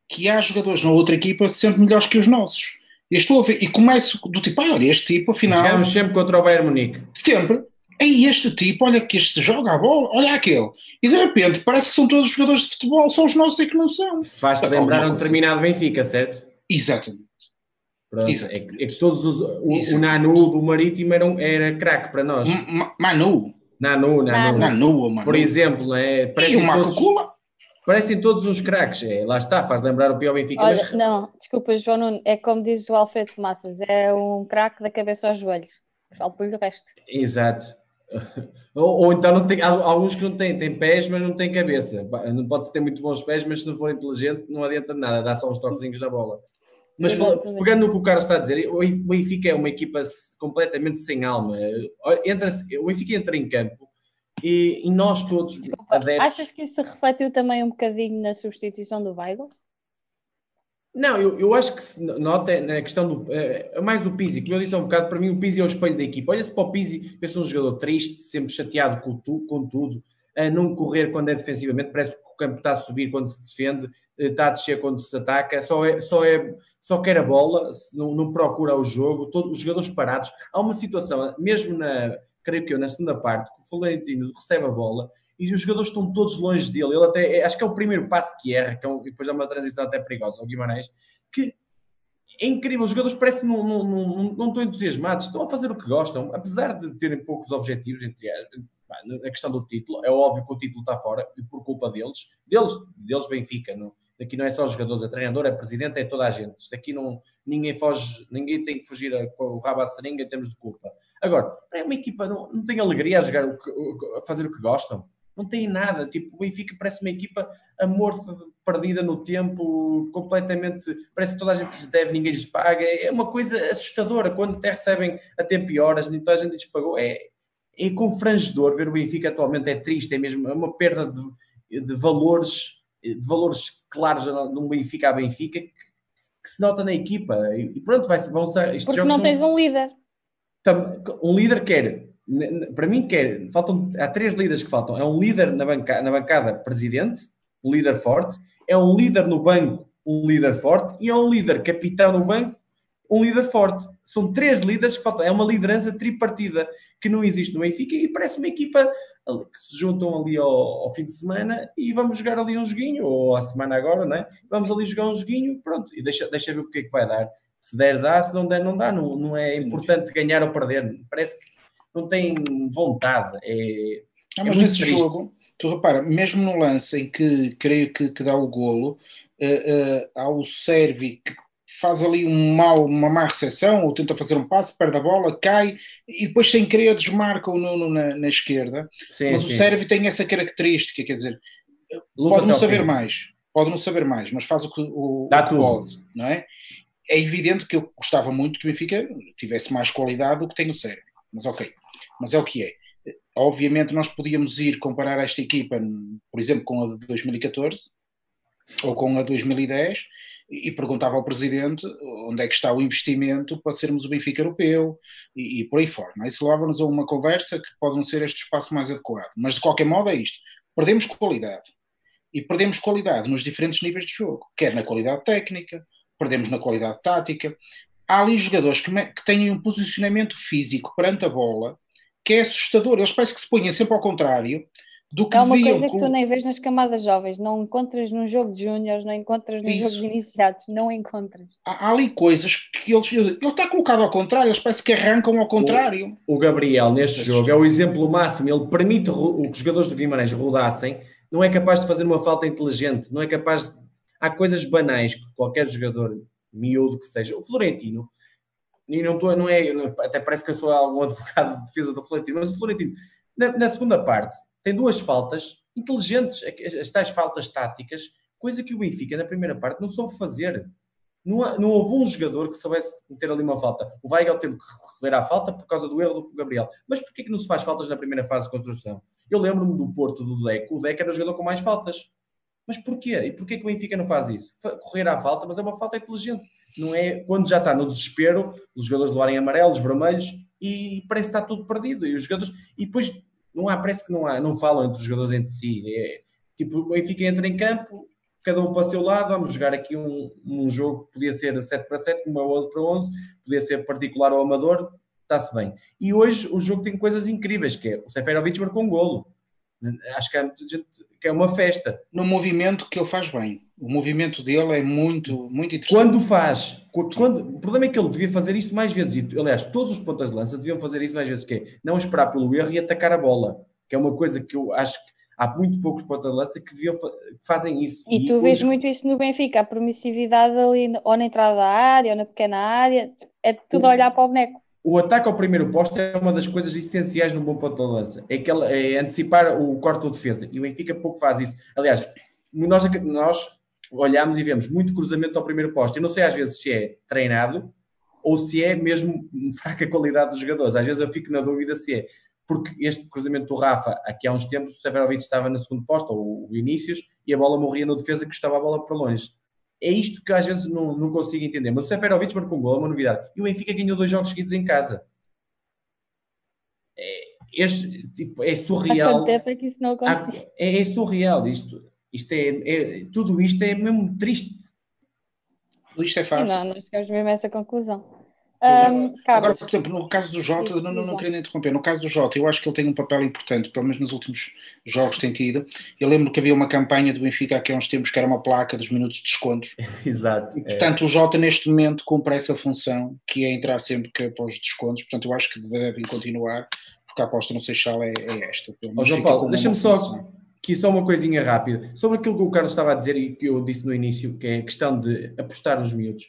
que há jogadores na outra equipa sempre melhores que os nossos. E estou a ver, e começo do tipo, ah, olha, este tipo, afinal. Jogamos sempre contra o Bayern Munique. Sempre. É este tipo, olha que este joga a bola, olha aquele. E de repente parece que são todos os jogadores de futebol, são os nossos é que não são. Faz-te lembrar um determinado Benfica, certo? Exatamente. Pronto, é, que, é, que, todos os. O, o Nanu do Marítimo era, um, era craque para nós. M Manu. Nanu, Nanu. Nanu, Manu. Por exemplo, é, parecem, e o Marco todos, parecem todos uns craques. É, lá está, faz lembrar o pior Benfica. Olha, mas... Não, desculpa, João Nuno, é como diz o Alfredo Massas, é um craque da cabeça aos joelhos. Falta-lhe o resto. Exato. Ou, ou, então não tem, há alguns que não têm, têm pés, mas não têm cabeça. Não pode-se ter muito bons pés, mas se não for inteligente, não adianta nada, dá só uns toquezinhos na bola. Mas pegando no que o Carlos está a dizer, o Benfica é uma equipa completamente sem alma. Entra, o Benfica entra em campo e, e nós todos Desculpa, adeptos... Achas que isso refletiu também um bocadinho na substituição do Weigl? Não, eu, eu acho que se nota na questão do. É, mais o Pizzi, como eu disse há um bocado, para mim o Pizzi é o espelho da equipa. Olha-se para o Pizzi, pensa um jogador triste, sempre chateado com, tu, com tudo, a não correr quando é defensivamente, parece que o campo está a subir quando se defende, eh, está a descer quando se ataca, só, é, só, é, só quer a bola, não, não procura o jogo, todos os jogadores parados. Há uma situação, mesmo na, creio que eu, na segunda parte, que o Florentino recebe a bola e os jogadores estão todos longe dele. Ele até, é, acho que é o primeiro passo que erra, que é um, depois é uma transição até perigosa, o Guimarães, que é incrível, os jogadores parecem não, não, não, não estão entusiasmados, estão a fazer o que gostam, apesar de terem poucos objetivos, entre a questão do título, é óbvio que o título está fora, e por culpa deles, deles, deles Benfica, não, aqui não é só os jogadores, é treinador, é presidente, é toda a gente. Isto aqui não, ninguém foge, ninguém tem que fugir com o rabo à seringa em termos de culpa. Agora, é uma equipa, não, não tem alegria a jogar, a fazer o que gostam. Não tem nada. Tipo, o Benfica parece uma equipa amor perdida no tempo, completamente. Parece que toda a gente lhes deve, ninguém lhes paga. É uma coisa assustadora. Quando até recebem a tempo e horas, nem toda a gente lhes pagou. É, é confrangedor ver o Benfica atualmente. É triste, é mesmo é uma perda de, de valores, de valores claros no Benfica a Benfica que, que se nota na equipa. E pronto, vai, vão ser. Porque não tens um líder. Um líder quer para mim quer, faltam, há três líderes que faltam. É um líder na, banca, na bancada presidente, um líder forte, é um líder no banco, um líder forte, e é um líder capitão no banco, um líder forte. São três líderes que faltam. É uma liderança tripartida que não existe no Benfica e parece uma equipa que se juntam ali ao, ao, fim de semana e vamos jogar ali um joguinho, ou a semana agora, não é? Vamos ali jogar um joguinho, pronto, e deixa, deixa ver o que é que vai dar. Se der, dá, se não der, não dá. Não, não é importante ganhar ou perder. Parece que não tem vontade. É, ah, é mas nesse triste. jogo, tu repara, mesmo no lance em que creio que, que dá o golo, uh, uh, há o Servi que faz ali um mau, uma má recepção ou tenta fazer um passo, perde a bola, cai e depois sem querer desmarca o Nuno na, na esquerda. Sim, mas sim. o Servi tem essa característica, quer dizer, Luta pode não saber fim. mais, pode não saber mais, mas faz o que, o, Dá o que pode, não é? É evidente que eu gostava muito que o Benfica tivesse mais qualidade do que tem o Sérvio, mas ok mas é o que é. Obviamente nós podíamos ir comparar esta equipa, por exemplo, com a de 2014 ou com a de 2010 e perguntava ao presidente onde é que está o investimento para sermos o Benfica europeu e, e por aí fora. É? Isso leva-nos a uma conversa que pode não ser este espaço mais adequado. Mas de qualquer modo é isto. Perdemos qualidade. E perdemos qualidade nos diferentes níveis de jogo, quer na qualidade técnica, perdemos na qualidade tática. Há ali jogadores que, que têm um posicionamento físico perante a bola que é assustador. Eles parecem que se põem sempre ao contrário do que É uma coisa que tu nem vês nas camadas jovens, não encontras num jogo de júniores, não encontras num Isso. jogo de iniciados, não encontras. Há, há, ali coisas que eles. Ele está colocado ao contrário, eles parecem que arrancam ao contrário. O, o Gabriel, neste Mas... jogo, é o exemplo máximo. Ele permite que os jogadores do Guimarães rodassem, não é capaz de fazer uma falta inteligente, não é capaz de. Há coisas banais que qualquer jogador, miúdo que seja, o Florentino e não, estou, não é, até parece que eu sou algum advogado de defesa do Florentino, mas o Florentino, na, na, segunda parte, tem duas faltas inteligentes, as tais faltas táticas, coisa que o Benfica, na primeira parte, não soube fazer. Não, não houve um jogador que soubesse meter ali uma falta. O Weigel teve que recorrer à falta por causa do erro do Gabriel. Mas porquê que não se faz faltas na primeira fase de construção? Eu lembro-me do Porto do Deco. O Deco era o jogador com mais faltas. Mas porquê? E porquê que o Benfica não faz isso? Correr à falta, mas é uma falta inteligente não é quando já está no desespero, os jogadores doarem amarelos, vermelhos e parece que está tudo perdido. E os jogadores, e depois não há, parece que não há, não falam entre os jogadores entre si. É, tipo, o Benfica entra em campo cada um para o seu lado, vamos jogar aqui um, um jogo que podia ser 7 para 7, uma 11 para 11, podia ser particular ou amador, está-se bem. E hoje o jogo tem coisas incríveis, que é o Seferovic marcou um golo. Acho que, gente, que é uma festa. No movimento que ele faz bem. O movimento dele é muito, muito interessante. Quando faz, quando, o problema é que ele devia fazer isso mais vezes. E, aliás, todos os pontas de lança deviam fazer isso mais vezes, que é não esperar pelo erro e atacar a bola. Que é uma coisa que eu acho que há muito poucos pontas de lança que, deviam, que fazem isso. E, e tu vês muito isso no Benfica, a permissividade ali, ou na entrada da área, ou na pequena área, é tudo o, olhar para o boneco. O ataque ao primeiro posto é uma das coisas essenciais no bom ponto de lança. É, é antecipar o corte ou defesa. E o Benfica pouco faz isso. Aliás, nós, nós olhamos e vemos muito cruzamento ao primeiro posto. Eu não sei às vezes se é treinado ou se é mesmo fraca qualidade dos jogadores. Às vezes eu fico na dúvida se é. Porque este cruzamento do Rafa, aqui há uns tempos, o Severovic estava na segunda posto, ou o Vinícius, e a bola morria no defesa que estava a bola para longe é isto que às vezes não, não consigo entender. Mas o Seferovic marcou um gol, é uma novidade. E o Benfica ganhou dois jogos seguidos em casa. É, este, tipo, é surreal. É que isso não acontece. É, é, surreal isto. Isto é, é, tudo isto é mesmo triste. Isto é fácil. Não, nós chegamos mesmo a essa conclusão. Um, Agora, por exemplo, no caso do Jota, não, não, não querendo interromper, no caso do Jota, eu acho que ele tem um papel importante, pelo menos nos últimos jogos tem tido. Eu lembro que havia uma campanha do Benfica aqui há uns tempos que era uma placa dos minutos de descontos. Exato. E, portanto, é. o Jota neste momento cumpre essa função, que é entrar sempre que após os descontos. Portanto, eu acho que devem continuar, porque a aposta no Seixal é, é esta. Oh, João Paulo, deixa-me só aqui só uma coisinha rápida sobre aquilo que o Carlos estava a dizer e que eu disse no início, que é a questão de apostar nos miúdos.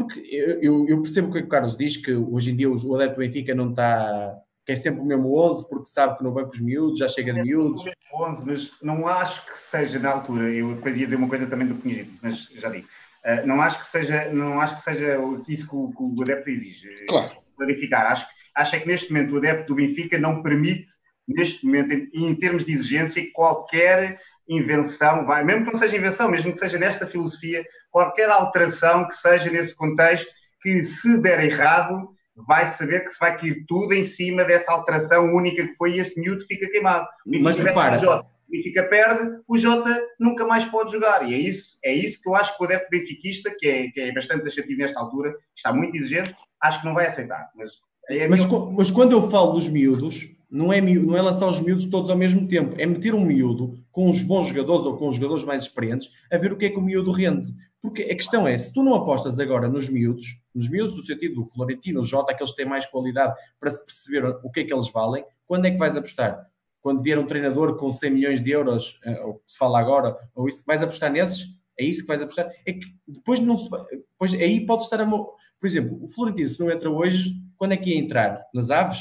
Porque eu, eu percebo o que o Carlos diz, que hoje em dia o adepto do Benfica não está que é sempre o mesmo 11, porque sabe que no banco os miúdos, já chega de miúdos. É 11, mas não acho que seja na altura, eu depois ia dizer uma coisa também do Pinhito, mas já digo, uh, não acho que seja, não acho que seja isso que o, que o adepto exige. Claro. Clarificar, acho, acho é que neste momento o adepto do Benfica não permite, neste momento, em, em termos de exigência, qualquer invenção, vai, mesmo que não seja invenção, mesmo que seja nesta filosofia, qualquer alteração que seja nesse contexto, que se der errado, vai saber que se vai cair tudo em cima dessa alteração única que foi e esse miúdo fica queimado. Mas repara... O Jota, Benfica perde, o Jota nunca mais pode jogar. E é isso, é isso que eu acho que o adepto benfiquista, que é, que é bastante taxativo nesta altura, está muito exigente, acho que não vai aceitar. Mas, é mas, mas quando eu falo dos miúdos, não é, não é lançar os miúdos todos ao mesmo tempo, é meter um miúdo com os bons jogadores ou com os jogadores mais experientes a ver o que é que o miúdo rende. Porque a questão é, se tu não apostas agora nos miúdos, nos miúdos no sentido do Florentino, o Jota, aqueles que têm mais qualidade para se perceber o que é que eles valem, quando é que vais apostar? Quando vier um treinador com 100 milhões de euros, eh, ou que se fala agora, ou isso, vais apostar nesses? É isso que vais apostar? É que depois não se, depois aí pode estar a... Por exemplo, o Florentino, se não entra hoje, quando é que ia entrar? Nas aves?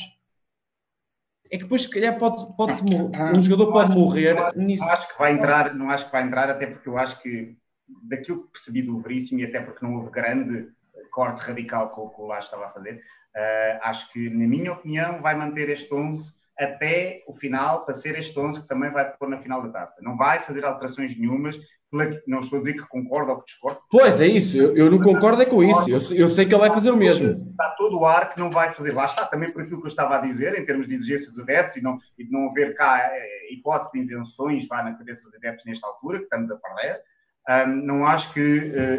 É que depois, se calhar, pode, pode ah, um jogador pode morrer. Não acho, nisso. não acho que vai entrar, não acho que vai entrar, até porque eu acho que daquilo que percebi do Veríssimo, e até porque não houve grande corte radical que o, que o Lage estava a fazer, uh, acho que, na minha opinião, vai manter este 11 até o final, para ser este 11 que também vai pôr na final da taça. Não vai fazer alterações nenhumas, não estou a dizer que concordo ou que discordo. Pois é isso, eu, eu não concordo é com isso, eu, eu, sei que ele vai fazer o mesmo. Está todo o ar que não vai fazer, lá está, também por aquilo que eu estava a dizer, em termos de exigência dos adeptos e, não, e de não haver cá é, hipótese de invenções vá na cabeça dos adeptos nesta altura, que estamos a perder, um, não acho que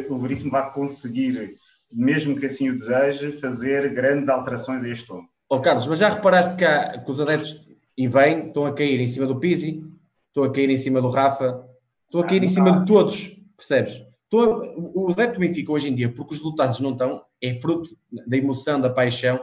uh, o Veríssimo vai conseguir, mesmo que assim o deseje, fazer grandes alterações a este tom. Oh, Carlos, mas já reparaste que, há, que os adeptos, e bem, estão a cair em cima do Pizzi, estão a cair em cima do Rafa, Estou a cair em cima de todos, percebes? Estou o adepto do Benfica hoje em dia, porque os resultados não estão, é fruto da emoção, da paixão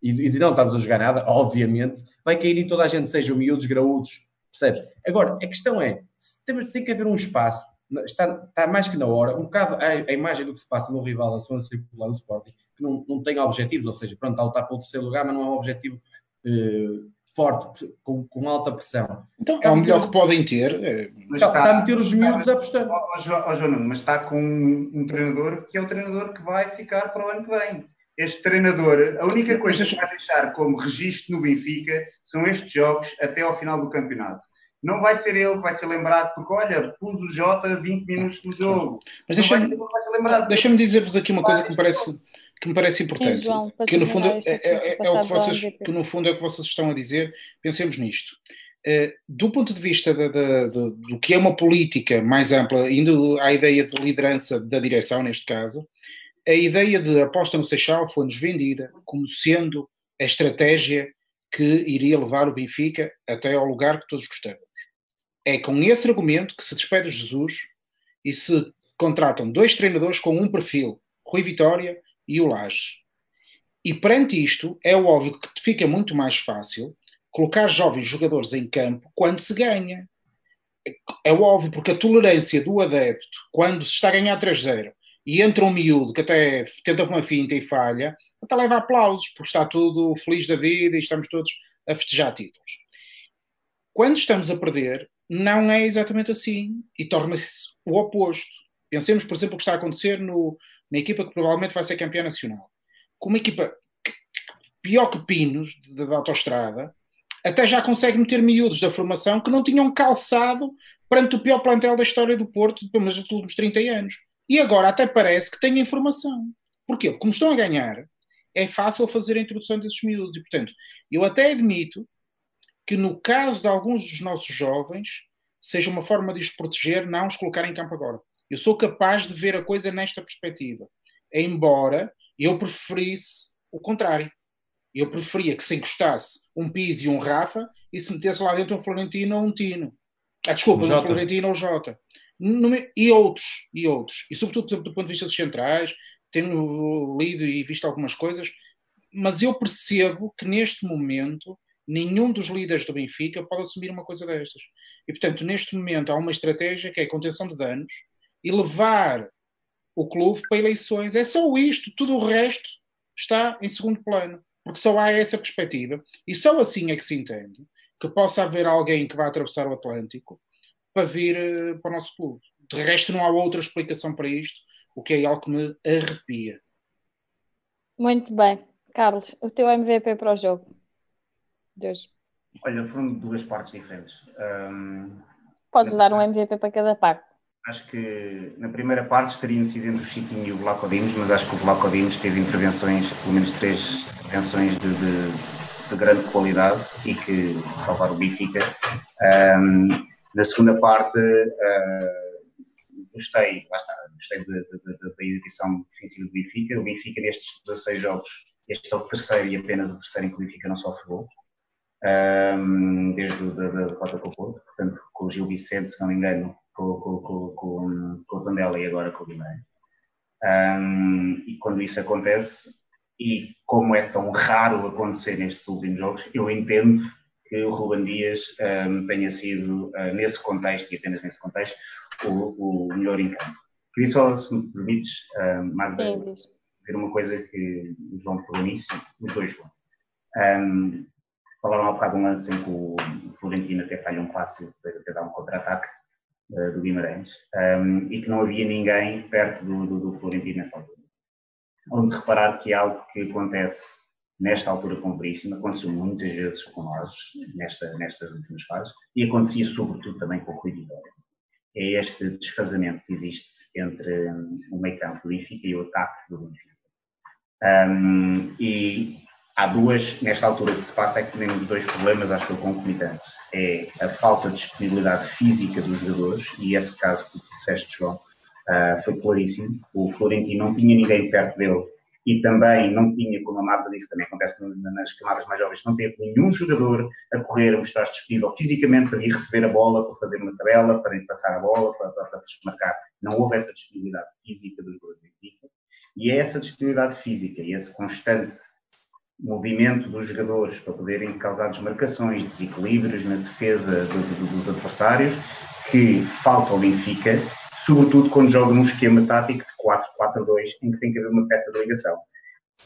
e, de não estarmos a jogar nada, obviamente, vai cair em toda a gente, sejam miúdos, graúdos, percebes? Agora, a questão é, tem, tem que haver um espaço, está, está mais que na hora, um bocado a, a imagem do que se passa no rival, a zona circular do Sporting, que não, não tem objetivos, ou seja, pronto, está a lutar pelo terceiro lugar, mas não é um objetivo eh, forte, com, com alta pressão. Então é o melhor que podem ter. É... Está, está, a meter os miúdos a apostar. Ó, oh, João, mas está com um, um, treinador que é o treinador que vai ficar para o ano que vem. Este treinador, a única coisa que vai deixar como registro no Benfica são estes jogos até ao final do campeonato. Não vai ser ele que vai ser lembrado, porque olha, pus o Jota 20 minutos no jogo. Mas deixa-me deixa dizer-vos aqui uma coisa que me parece que me parece importante, Sim, João, que no fundo é, é, é, o que vocês, que no fundo é o que vocês estão a dizer. Pensemos nisto. Uh, do ponto de vista de, de, de, do que é uma política mais ampla, indo à ideia de liderança da direção, neste caso, a ideia de aposta no Seixal foi-nos vendida como sendo a estratégia que iria levar o Benfica até ao lugar que todos gostamos. É com esse argumento que se despede Jesus e se contratam dois treinadores com um perfil, Rui Vitória e o Laje. E perante isto, é óbvio que fica muito mais fácil colocar jovens jogadores em campo quando se ganha. É óbvio, porque a tolerância do adepto, quando se está a ganhar 3-0, e entra um miúdo que até tenta uma finta e falha, até leva aplausos, porque está tudo feliz da vida e estamos todos a festejar títulos. Quando estamos a perder, não é exatamente assim e torna-se o oposto. Pensemos, por exemplo, o que está a acontecer no, na equipa que provavelmente vai ser campeã nacional. Com uma equipa pior que Pinos, da autoestrada, até já consegue meter miúdos da formação que não tinham calçado perante o pior plantel da história do Porto, pelo menos nos últimos 30 anos. E agora até parece que têm informação. Porquê? Como estão a ganhar, é fácil fazer a introdução desses miúdos. E, portanto, eu até admito que no caso de alguns dos nossos jovens, seja uma forma de os proteger, não os colocar em campo agora. Eu sou capaz de ver a coisa nesta perspectiva. Embora eu preferisse o contrário. Eu preferia que se encostasse um Pizzi e um Rafa e se metesse lá dentro um Florentino ou um Tino. Ah, desculpa, um Florentino ou um Jota e outros, e outros. E sobretudo do ponto de vista dos centrais, tenho lido e visto algumas coisas, mas eu percebo que neste momento nenhum dos líderes do Benfica pode assumir uma coisa destas. E portanto, neste momento há uma estratégia que é a contenção de danos e levar o clube para eleições. É só isto, tudo o resto está em segundo plano, porque só há essa perspectiva e só assim é que se entende que possa haver alguém que vá atravessar o Atlântico para vir uh, para o nosso clube. De resto, não há outra explicação para isto, o que é algo que me arrepia. Muito bem. Carlos, o teu MVP para o jogo Deus. Olha, foram duas partes diferentes. Um, Podes dar um MVP para cada parte. Acho que na primeira parte estaria indeciso entre o Chiquinho e o Vlaco Dimos, mas acho que o Vlaco Dimos teve intervenções, pelo menos três intervenções de, de, de grande qualidade e que salvaram o Benfica. Um, na segunda parte, uh, gostei, lá está, gostei da exibição defensiva do Benfica. O Benfica, nestes 16 jogos, este é o terceiro e apenas o terceiro em que o Benfica não sofre gols, um, desde a derrota com o Porto, portanto, com o Gil Vicente, se não me engano, com, com, com, com, o Tondela e agora com o Guimarães. Um, e quando isso acontece, e como é tão raro acontecer nestes últimos jogos, eu entendo que o Ruben Dias um, tenha sido, uh, nesse contexto, e apenas nesse contexto, o, o melhor em campo. Queria só, se me permites, uh, Magda, Sim, dizer uma coisa que o João falou início, os dois João. Um, falaram há bocado um lance em que o Florentino até falha um passe para dar um contra-ataque uh, do Guimarães um, e que não havia ninguém perto do, do, do Florentino nessa altura. Onde reparar que é algo que acontece nesta altura com o Veríssimo, aconteceu muitas vezes com nós, nesta, nestas últimas fases, e acontecia sobretudo também com o Rui Vitória. É este desfazamento que existe entre um, o meio campo do Benfica e o ataque do Benfica. Um, e há duas, nesta altura que se passa, é que temos dois problemas, acho eu, concomitantes. É a falta de disponibilidade física dos jogadores, e esse caso que disseste, João, uh, foi claríssimo. O Florentino não tinha ninguém perto dele e também não tinha, como a Marta disse, também acontece nas camadas mais jovens, não teve nenhum jogador a correr, a mostrar-se disponível fisicamente para ir receber a bola, para fazer uma tabela, para ir passar a bola, para, para, para se desmarcar. Não houve essa disponibilidade física dos jogadores da. E é essa disponibilidade física e esse constante movimento dos jogadores para poderem causar desmarcações, desequilíbrios na defesa do, do, dos adversários, que falta ao Benfica sobretudo quando joga num esquema tático de 4-4-2, em que tem que haver uma peça de ligação.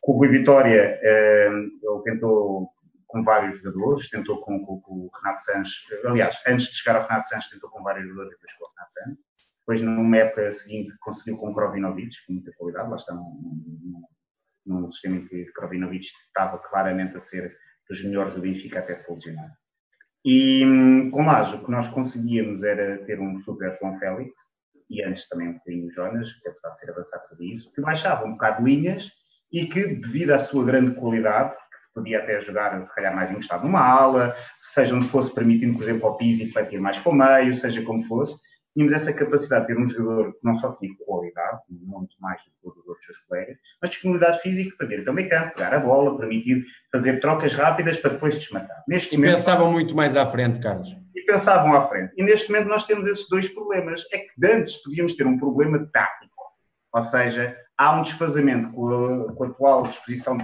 Com o Rui Vitória, eh, ele tentou com vários jogadores, tentou com, com, com, o Renato Sanches, aliás, antes de chegar ao Renato Sanches, tentou com vários jogadores depois com o Renato Sanches. Depois, numa época seguinte, conseguiu com o Krovinovic, com muita qualidade, lá está num, num sistema em que Krovinovic estava claramente a ser dos melhores do Benfica até se lesionar. E com Laje, o que nós conseguíamos era ter um super João Félix, e antes também um bocadinho Jonas, que apesar de ser avançado fazia isso, que baixava um bocado de linhas e que, devido à sua grande qualidade, que se podia até jogar, se calhar, mais encostado numa ala, seja onde fosse, permitindo, por exemplo, ao Pizzi fletir mais para o meio, seja como fosse, tínhamos essa capacidade de ter um jogador que não só tinha qualidade, muito mais do que todos os outros seus colegas, mas disponibilidade física para vir até o meio campo, pegar a bola, permitir fazer trocas rápidas para depois desmatar. Neste e momento, pensavam muito mais à frente, Carlos. E pensavam à frente. E neste momento nós temos esses dois problemas. É que antes podíamos ter um problema tático, ou seja, há um desfazamento com a, com a atual disposição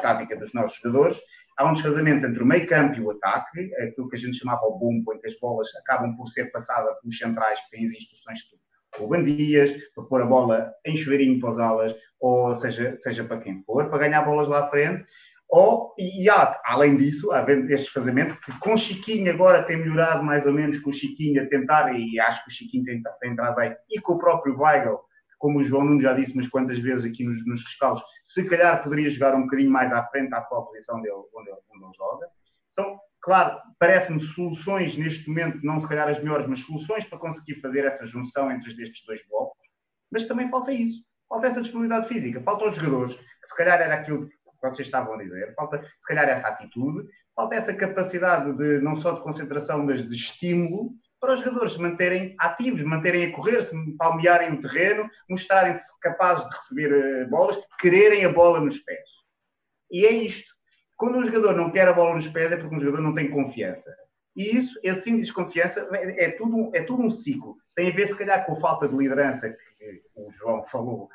tática dos nossos jogadores há um desfazamento entre o meio campo e o ataque, aquilo que a gente chamava o bumbo, em que as bolas acabam por ser passadas pelos centrais que têm as instruções de ou bandias, para pôr a bola em chuveirinho para as alas, ou seja, seja para quem for, para ganhar bolas lá à frente. Ou, e há, além disso, há este desfazamento, que com Chiquinho agora tem melhorado mais ou menos, com o Chiquinho a tentar, e acho que o Chiquinho tem, tem entrado bem, e com o próprio Weigl, como o João Nuno já disse umas quantas vezes aqui nos, nos rescaldos, se calhar poderia jogar um bocadinho mais à frente à atual posição dele, onde ele, onde ele joga. São, claro, parece-me soluções neste momento, não se calhar as melhores, mas soluções para conseguir fazer essa junção entre estes dois blocos. Mas também falta isso. Falta essa disponibilidade física. Falta os jogadores, que se calhar era aquilo que vocês estavam a dizer. Falta, se calhar, essa atitude. Falta essa capacidade de, não só de concentração, mas de estímulo para os jogadores se manterem ativos, manterem a correr, se palmearem o terreno, mostrarem-se capazes de receber uh, bolas, quererem a bola nos pés. E é isto. Quando um jogador não quer a bola nos pés é porque um jogador não tem confiança. E isso, esse sim de desconfiança, é, é, tudo, é tudo um ciclo. Tem a ver, se calhar, com a falta de liderança que o João falou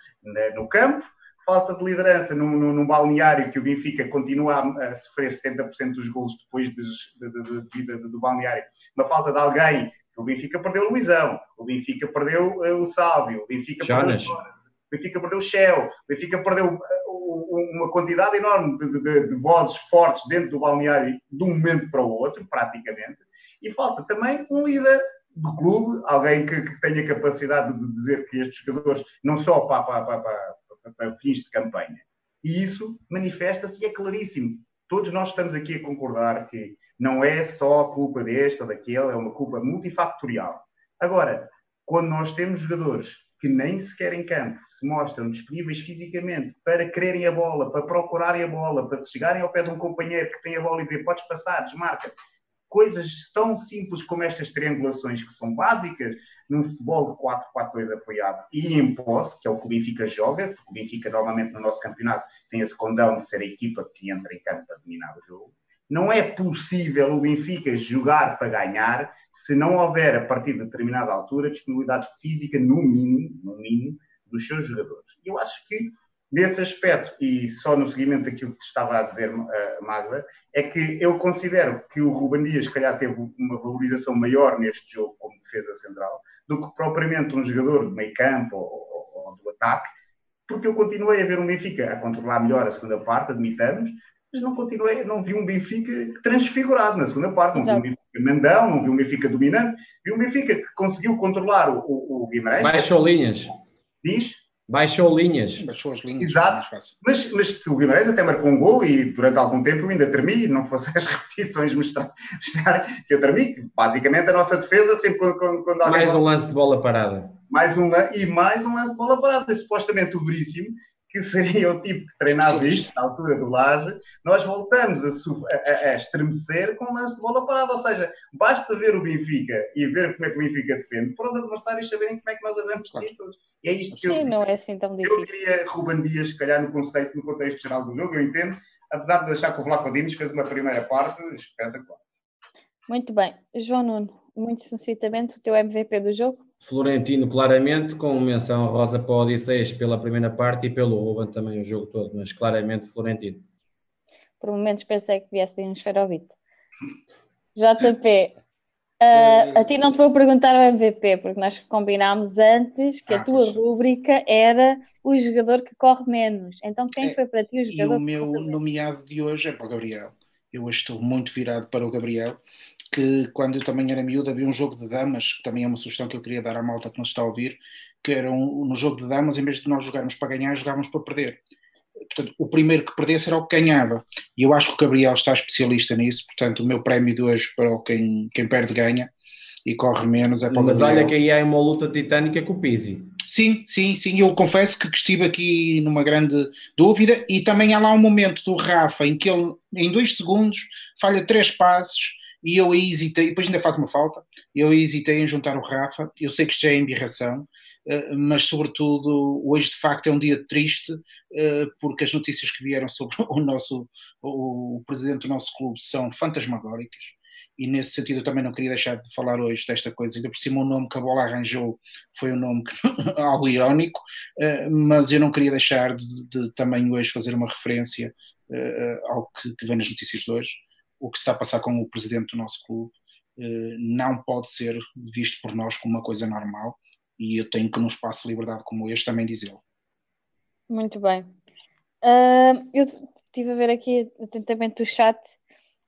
no campo, falta de liderança num, num, num, balneário que o Benfica continua a, sofrer 70% dos gols depois de, de, de, de do balneário. Uma falta de alguém. O Benfica perdeu o Luizão, o Benfica perdeu uh, o Sálvio, o Benfica Jonas. perdeu o Benfica perdeu o Shell, o Benfica perdeu uh, uma quantidade enorme de, de, vozes fortes dentro do balneário de um momento para o outro, praticamente. E falta também um líder do clube, alguém que, que tenha capacidade de dizer que estes jogadores, não só para, para, para, para fins de campanha. E isso manifesta-se e é claríssimo. Todos nós estamos aqui a concordar que não é só a culpa deste ou daquele, é uma culpa multifactorial. Agora, quando nós temos jogadores que nem sequer em campo se mostram disponíveis fisicamente para quererem a bola, para procurarem a bola, para chegarem ao pé de um companheiro que tem a bola e dizer podes passar, desmarca, coisas tão simples como estas triangulações que são básicas num futebol de 4-4-2 apoiado e em posse, que é o que o Benfica joga, porque o Benfica normalmente no nosso campeonato tem esse condão de ser a equipa que entra em campo para dominar o jogo. Não é possível o Benfica jogar para ganhar se não houver, a partir de determinada altura, disponibilidade física, no mínimo, no mínimo, dos seus jogadores. Eu acho que Nesse aspecto, e só no seguimento daquilo que estava a dizer uh, Magda, é que eu considero que o Ruben Dias, se calhar, teve uma valorização maior neste jogo como defesa central do que propriamente um jogador de meio campo ou, ou, ou do ataque, porque eu continuei a ver um Benfica a controlar melhor a segunda parte, admitamos, mas não continuei, não vi um Benfica transfigurado na segunda parte, não Exato. vi um Benfica mandão, não vi um Benfica dominante, vi um Benfica que conseguiu controlar o, o, o Guimarães. Baixou linhas. Diz? Baixou linhas. Baixou as linhas. Exato. Mas, mas que o Guimarães até marcou um gol e durante algum tempo eu ainda tremi, não fosse as repetições mostrar, mostrar que eu tremi, que basicamente a nossa defesa sempre quando, quando, quando alguém... Mais um lance de bola parada. Mais um, e mais um lance de bola parada. Supostamente o Veríssimo que seria o tipo que treinava isto na altura do Laje, nós voltamos a, a, a, estremecer com o lance de bola parada. Ou seja, basta ver o Benfica e ver como é que o Benfica defende para os adversários saberem como é que nós havemos títulos. E é isto que Sim, eu, não é assim tão difícil. eu queria Ruben Dias, se calhar, no contexto, no contexto geral do jogo, eu entendo, apesar de achar que o Vlaco Dimes fez uma primeira parte espetacular. Muito bem. João Nuno, muito sucintamente, o teu MVP do jogo? Florentino, claramente, com menção rosa para o Odisseias pela primeira parte e pelo Ruben também o jogo todo, mas claramente Florentino. Por momentos pensei que viesse um esferovite. JP, uh, a ti não te vou perguntar o MVP, porque nós combinámos antes que a ah, tua rúbrica era o jogador que corre menos. Então, quem é, foi para ti o jogador? E o meu nomeado de hoje é para o Gabriel. Eu hoje estou muito virado para o Gabriel que quando eu também era miúdo havia um jogo de damas, que também é uma sugestão que eu queria dar à malta que nos está a ouvir, que era um, no jogo de damas, em vez de nós jogarmos para ganhar, jogávamos para perder. Portanto, o primeiro que perdesse era o que ganhava. E eu acho que o Gabriel está especialista nisso, portanto, o meu prémio de hoje para quem, quem perde ganha e corre menos é para Mas olha que aí há uma luta titânica com o Pizzi. Sim, sim, sim. Eu confesso que estive aqui numa grande dúvida e também há lá um momento do Rafa em que ele, em dois segundos, falha três passos e eu aí hesitei, depois ainda faz uma falta, eu hesitei em juntar o Rafa. Eu sei que isto é embirração, eh, mas sobretudo hoje de facto é um dia triste eh, porque as notícias que vieram sobre o nosso o presidente do nosso clube são fantasmagóricas. E nesse sentido eu também não queria deixar de falar hoje desta coisa, ainda por cima o nome que a bola arranjou foi um nome que, algo irónico, uh, mas eu não queria deixar de, de, também hoje fazer uma referência ao que, que, vem nas notícias de hoje, o que está a passar com o presidente do nosso clube uh, não pode ser visto por nós como uma coisa normal e eu tenho que num espaço de liberdade como este também dizê-lo. Muito bem. eu estive a ver aqui atentamente o chat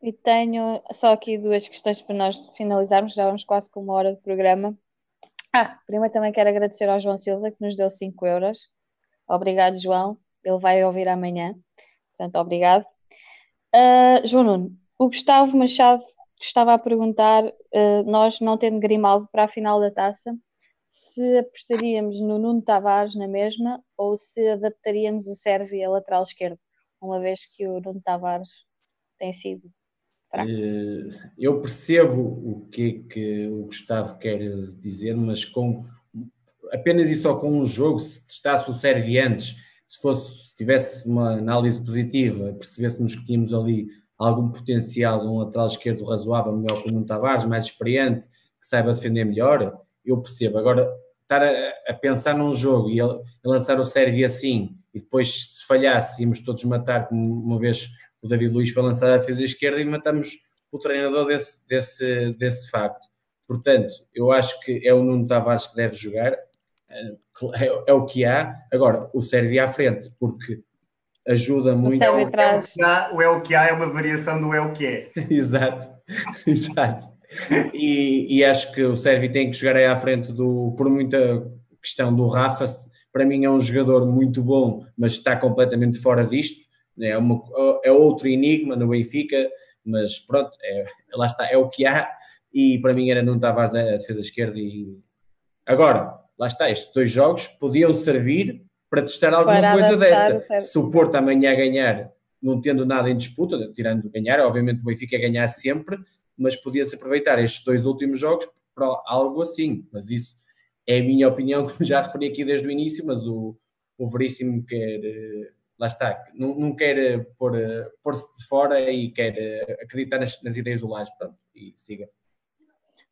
e tenho só aqui duas questões para nós finalizarmos, já vamos quase com uma hora de programa. Ah, primeiro também quero agradecer ao João Silva que nos deu 5 euros. Obrigado, João. Ele vai ouvir amanhã. Portanto, obrigado. Uh, João Nuno, o Gustavo Machado estava a perguntar, uh, nós não tendo Grimaldo para a final da taça, se apostaríamos no Nuno Tavares na mesma ou se adaptaríamos o Sérvio a lateral esquerdo, uma vez que o Nuno Tavares tem sido eh, eu percebo o que, é que o Gustavo quer dizer, mas com apenas e só com um jogo, se testasse o Sérvio antes, se fosse, tivesse uma análise positiva, percebêssemos que tínhamos ali algum potencial de um lateral esquerdo razoável, melhor que o Nuno Tavares, mais experiente, que saiba defender melhor, eu percebo. Agora, estar a, a pensar num jogo e a, a lançar o Sérvio assim, e depois, se falhasse, íamos todos matar, como uma vez o David Luiz foi lançar a defesa esquerda e matamos o treinador desse, desse, desse facto. Portanto, eu acho que é o Nuno Tavares que deve jogar, é, é, é o que há. Agora, o Sérvio à frente, porque ajuda muito. O, é o, que há, o é o que há é uma variação do é o que é. exato, exato. E, e, acho que o Sérvio tem que jogar aí à frente do, por muita questão do Rafa. Para mim é um jogador muito bom, mas está completamente fora disto é, uma, é outro enigma no Benfica, mas pronto, é, lá está, é o que há, e para mim era não Tavares a defesa esquerda e agora, lá está, estes dois jogos podiam servir para testar alguma para coisa dessa. Se o Porto amanhã a ganhar, não tendo nada em disputa, tirando ganhar, obviamente o Benfica ganhar sempre, mas podia-se aproveitar estes dois últimos jogos para algo assim, mas isso é a minha opinião, como já referi aqui desde o início, mas o, o Veríssimo quer lá está, não, não quer eh, pôr, eh, pôr-se de fora e quer eh, acreditar nas, nas ideias do Laje, pronto, e siga.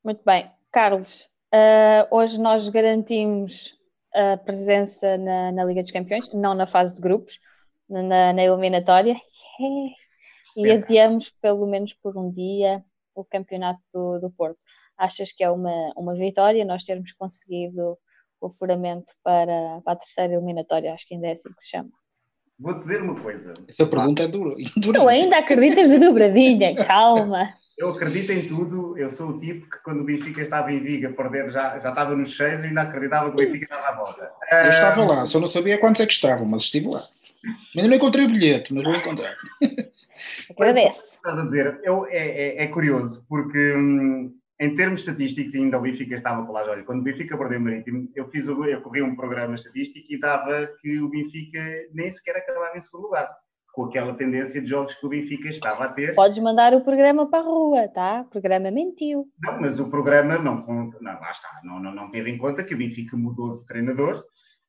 Muito bem. Carlos, uh, hoje nós garantimos a presença na, na, Liga dos Campeões, não na fase de grupos, na, na eliminatória, yeah. e adiamos pelo menos por um dia o campeonato do, do Porto. Achas que é uma, uma vitória nós termos conseguido o apuramento para, para a terceira eliminatória, acho que ainda é assim que se chama? Vou dizer uma coisa. Essa pergunta é dura. Tu ainda acreditas na dobradinha, calma. Eu acredito em tudo. Eu sou o tipo que, quando o Benfica estava em Viga a perder, já, já estava nos seis e ainda acreditava que o Benfica estava à volta. Eu estava lá, só não sabia quantos é que estavam, mas estive lá. Ainda não encontrei o bilhete, mas vou encontrar. Agradeço. Estás a dizer, eu, é, é, é curioso, porque hum, em termos estatísticos, ainda o Benfica estava com lá. Olha, quando o Benfica perdeu o Marítimo, eu, fiz, eu corri um programa estatístico e dava que o Benfica nem sequer acabava em segundo lugar, com aquela tendência de jogos que o Benfica estava a ter. Podes mandar o programa para a rua, tá? O programa mentiu. Não, mas o programa não, não lá está, não, não, não teve em conta que o Benfica mudou de treinador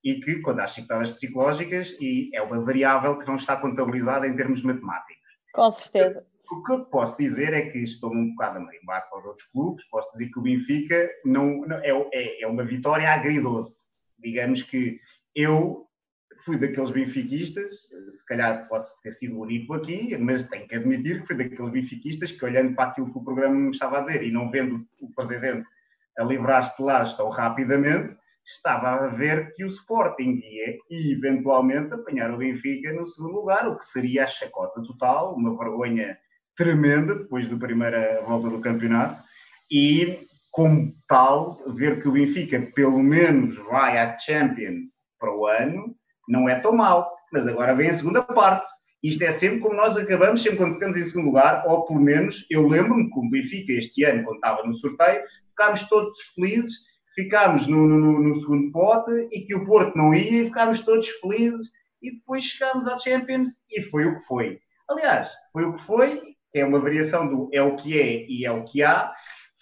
e que, quando há chicotadas psicológicas, e é uma variável que não está contabilizada em termos matemáticos. Com certeza. O que eu posso dizer é que estou um bocado a marimbar para os outros clubes. Posso dizer que o Benfica não, não é, é, é, uma vitória agridoce. Digamos que eu fui daqueles benfiquistas, se calhar pode ter sido o único aqui, mas tenho que admitir que fui daqueles benfiquistas que, olhando para aquilo que o programa me estava a dizer e não vendo o presidente a livrar-se de lá tão rapidamente, estava a ver que o Sporting ia eventualmente apanhar o Benfica no segundo lugar, o que seria a chacota total, uma vergonha tremenda depois da primeira volta do campeonato e, como tal, ver que o Benfica pelo menos vai à Champions para o ano não é tão mal, mas agora vem a segunda parte. Isto é sempre como nós acabamos, sempre quando ficamos em segundo lugar, ou pelo menos eu lembro-me que o Benfica este ano, quando estava no sorteio, ficámos todos felizes, ficámos no, no, no, segundo pote e que o Porto não ia e ficámos todos felizes e depois chegámos à Champions e foi o que foi. Aliás, foi o que foi, é uma variação do é o que é e é o que há,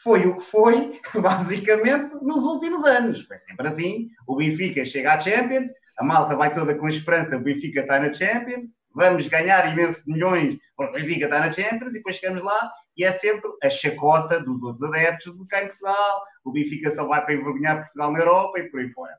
foi o que foi, basicamente, nos últimos anos. Foi sempre assim. O Benfica chega à Champions, a malta vai toda com esperança, o Benfica está na Champions, vamos ganhar imensos milhões o Benfica está na Champions, e depois chegamos lá e é sempre a chacota dos outros adeptos de cá Portugal, o Benfica só vai para envergonhar Portugal na Europa e por aí fora.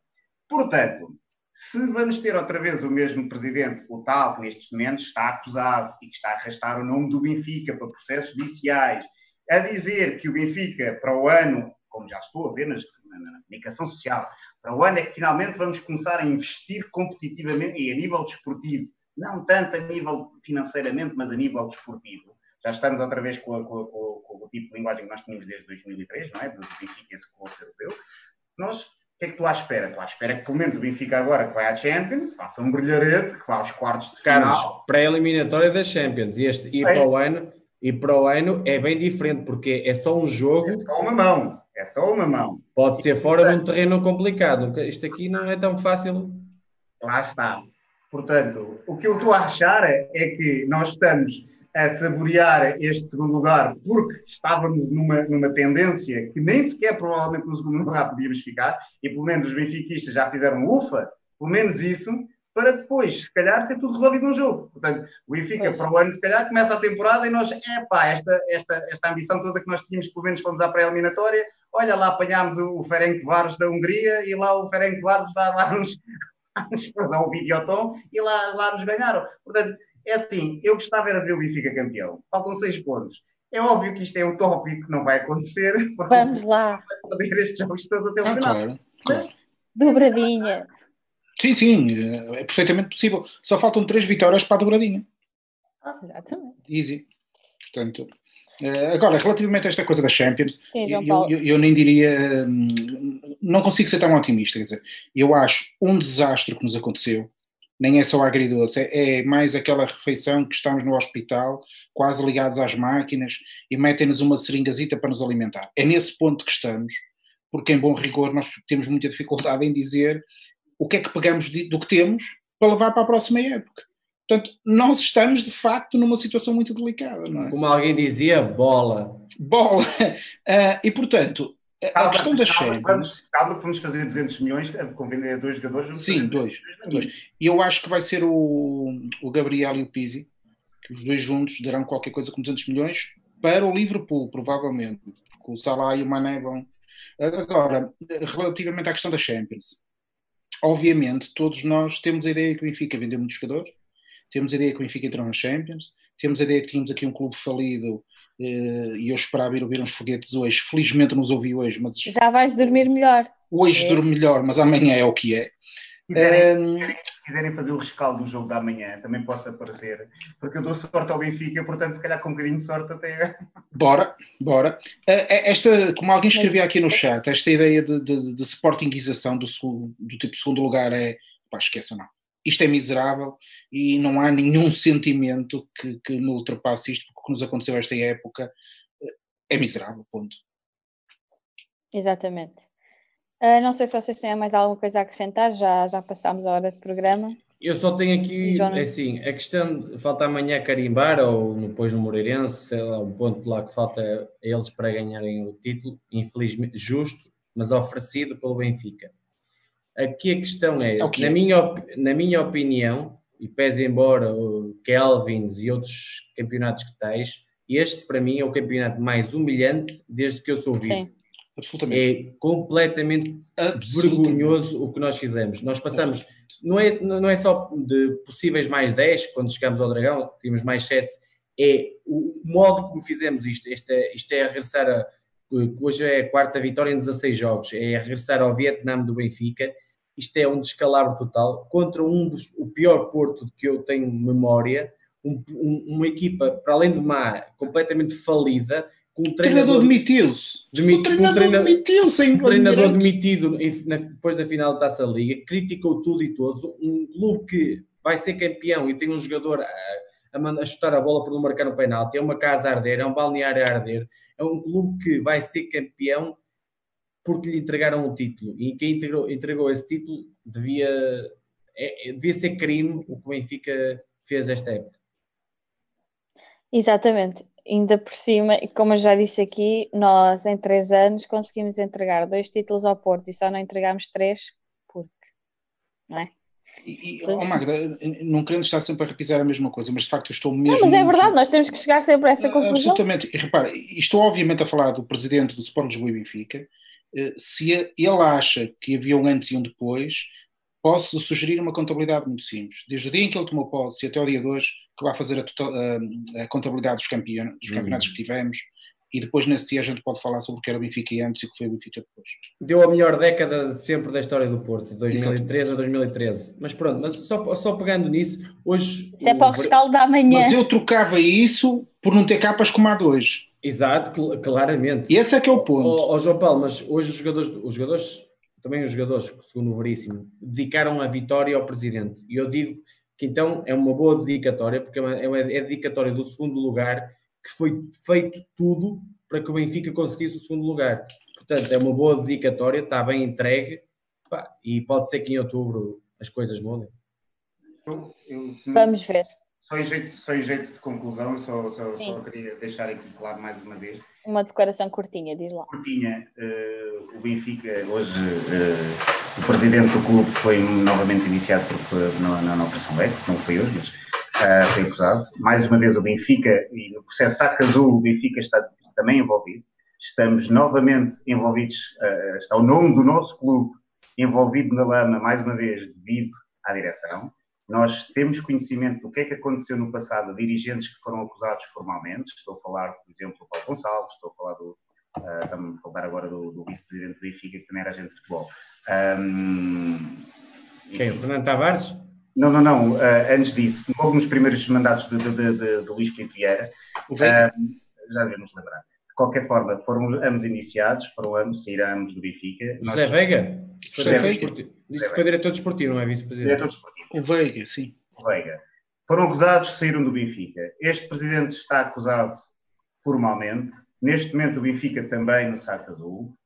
Portanto, se vamos ter outra vez o mesmo presidente, o tal que nestes momentos está acusado e que está a arrastar o nome do Benfica para processos judiciais, a dizer que o Benfica para o ano, como já estou a ver nas, na, na, comunicação social, para o ano é que finalmente vamos começar a investir competitivamente e a nível desportivo, não tanto a nível financeiramente, mas a nível desportivo. Já estamos outra vez com, a, com, a, com, o tipo de linguagem que nós tínhamos desde 2003, não é? Do Benfica esse colosso europeu. Nós que é que tu à espera? Estou à espera que pelo menos o Benfica agora que vai à Champions faça um brilharete, que vá aos quartos de final. Carlos, pré-eliminatória da Champions e, este, e para o ano e para o ano é bem diferente porque é só um jogo. É só uma mão, é só uma mão. Pode ser fora de um terreno complicado. Isto aqui não é tão fácil. Lá está. Portanto, o que eu estou a achar é que nós estamos a saborear este segundo lugar porque estávamos numa, numa tendência que nem sequer provavelmente no segundo lugar podíamos ficar e pelo menos os benfiquistas já fizeram ufa, pelo menos isso, para depois, se calhar, ser tudo resolvido num jogo. Portanto, o Benfica para o ano, se calhar, começa a temporada e nós, é pá, esta, esta, esta ambição toda que nós tínhamos, pelo menos fomos à pré-eliminatória, olha lá apanhámos o, Ferenc Varos da Hungria e lá o Ferenc Varos dá lá nos, perdão, o Videoton e lá, lá nos ganharam. Portanto, é assim, eu gostava era de ver o Benfica campeão. Faltam seis pontos. É óbvio que isto é utópico, não vai acontecer. Vamos lá. Vai perder estes jogos todos até o ah, final. Claro, claro. Mas... Dobradinha. Sim, sim, é perfeitamente possível. Só faltam três vitórias para a dobradinha. Ah, exatamente. Easy. Portanto, agora, relativamente a esta coisa da Champions, sim, eu, eu, eu, nem diria. Hum, não consigo ser tão otimista. Quer dizer, eu acho um desastre que nos aconteceu nem é só agridoce, é, é mais aquela refeição que estamos no hospital, quase ligados às máquinas, e metem-nos uma seringazita para nos alimentar. É nesse ponto que estamos, porque em bom rigor nós temos muita dificuldade em dizer o que é que pegamos do que temos para levar para a próxima época. Portanto, nós estamos de facto numa situação muito delicada, não é? Como alguém dizia, bola. Bola. Uh, e portanto, a questão da Champions. Calma que vamos fazer 200 milhões com vender dois jogadores. Sim, dois, dois. E eu acho que vai ser o, o Gabriel e o Pizzi, que os dois juntos darão qualquer coisa com 200 milhões para o Liverpool, provavelmente. Porque o Salah e o Mané vão. Agora, relativamente à questão da Champions, obviamente todos nós temos a ideia que o Benfica vendeu muitos jogadores, temos a ideia que o Benfica entrou na Champions, temos a ideia que tínhamos aqui um clube falido eh, e eu esperava ir ouvir uns foguetes hoje. Felizmente não os ouvi hoje, mas. Já vais dormir melhor. Hoje é. durmo melhor, mas amanhã é o que é. Quiserem, um... se quiserem fazer o rescaldo do jogo da manhã, também posso aparecer, porque eu dou sorte ao Benfica, portanto, se calhar com um bocadinho de sorte até. Bora, bora. Eh, eh, esta, como alguém escreveu aqui no chat, esta ideia de, de, de sportingização do, do tipo segundo lugar é. Pá, esqueçam, não isto é miserável e não há nenhum sentimento que, que me ultrapasse isto, porque o que nos aconteceu esta época é miserável, ponto. Exatamente. Uh, não sei se vocês têm mais alguma coisa a acrescentar, já, já passámos a hora de programa. Eu só tenho aqui, assim, a questão, falta amanhã carimbar, ou depois no Moreirense, sei lá, um ponto lá que falta a eles para ganharem o título, infelizmente, justo, mas oferecido pelo Benfica. Aqui a questão é, é na, minha, na minha opinião, e pese embora o Kelvins e outros campeonatos que tens, este para mim é o campeonato mais humilhante desde que eu sou vivo. Sim. Absolutamente. É completamente Absolutamente. vergonhoso o que nós fizemos. Nós passamos, não é, não é só de possíveis mais 10, quando chegamos ao Dragão, tínhamos mais 7, é o modo como fizemos isto. Isto é, isto é regressar a hoje é a quarta vitória em 16 jogos, é regressar ao Vietnã do Benfica. Isto é um descalabro total contra um dos, o pior Porto que eu tenho memória, um, um, uma equipa, para além de má, completamente falida, com um treinador, demitiu-se. Demit, o treinador treina, demitiu-se Um treinador demitido depois da final da Taça Liga, criticou tudo e todos. Um clube que vai ser campeão e tem um jogador a, chutar a bola por não marcar um penalti, é uma casa a arder, é um balneário a arder, é um clube que vai ser campeão porque lhe entregaram um título. E quem entregou, entregou esse título devia, é, é, devia ser crime o que o Benfica fez esta época. Exatamente. Ainda por cima, como eu já disse aqui, nós em três anos conseguimos entregar dois títulos ao Porto e só não entregámos três, porque, não é? E, oh Magda, não querendo estar sempre a repisar a mesma coisa, mas de facto eu estou mesmo. Não, mas é verdade, nós temos que chegar sempre a essa ah, conclusão. Absolutamente. E repara, estou obviamente a falar do presidente do Sport Lisboa e Benfica. Eh, se ele acha que havia um antes e um depois, posso sugerir uma contabilidade muito simples. Desde o dia em que ele tomou posse até o dia de hoje, que vai fazer a, total, a, a contabilidade dos, campeon, dos campeonatos uhum. que tivemos, e depois nesse dia a gente pode falar sobre o que era o Benfica antes e o que foi o Benfica depois. Deu a melhor década de sempre da história do Porto, 2013 a 2013. Mas pronto, mas só, só pegando nisso, hoje. Isso é para o rescaldo da manhã. Mas eu trocava isso por não ter capas como há de hoje. Exato, claramente. E esse é que é o ponto. Ó oh, João Paulo, mas hoje os jogadores, os jogadores, também os jogadores, segundo o Veríssimo, dedicaram a vitória ao presidente. E eu digo que então é uma boa dedicatória, porque é, uma, é, uma, é a dedicatória do segundo lugar que foi feito tudo para que o Benfica conseguisse o segundo lugar. Portanto, é uma boa dedicatória, está bem entregue pá, e pode ser que em outubro as coisas mudem. Eu, eu, Vamos ver. Só em jeito, só em jeito de conclusão, só, só, só, queria deixar aqui claro mais uma vez. Uma declaração curtinha, diz lá. Curtinha. Uh, o Benfica, hoje, uh, o presidente do clube foi novamente iniciado por, na, na, na Operação Lex, não foi hoje, mas uh, foi acusado. Mais uma vez o Benfica, e no processo Saca Azul, o Benfica está também envolvido. Estamos novamente envolvidos, uh, está o nome do nosso clube envolvido na lama, mais uma vez, devido à direção. Nós temos conhecimento do que é que aconteceu no passado, dirigentes que foram acusados formalmente. Estou a falar, por exemplo, do Paulo Gonçalves, estou a falar do, uh, estamos a falar agora do, do vice-presidente do Benfica, que também era agente de futebol. Um, Quem? Fernando Tavares? Não, não, não. Uh, antes disso, logo nos primeiros mandatos de, de, de, de Luís Filipe Vieira, uh, já devemos lembrar. De qualquer forma, foram ambos iniciados, foram ambos, saíram ambos do Benfica. José Nós... Veiga? José Veiga. Disse que foi diretor desportivo, não é vice-presidente? Diretor desportivo. O Veiga, sim. O Veiga. Foram acusados, saíram do Benfica. Este presidente está acusado formalmente. Neste momento, o Benfica também no saco azul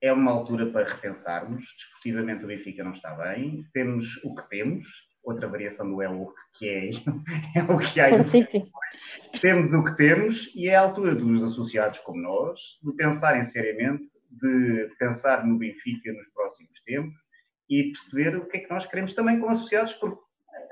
é uma altura para repensarmos. Desportivamente o Benfica não está bem. Temos o que temos. Outra variação do é o que é, é o que há. temos o que temos e é a altura dos associados como nós de pensarem seriamente, de pensar no Benfica nos próximos tempos e perceber o que é que nós queremos também como associados, porque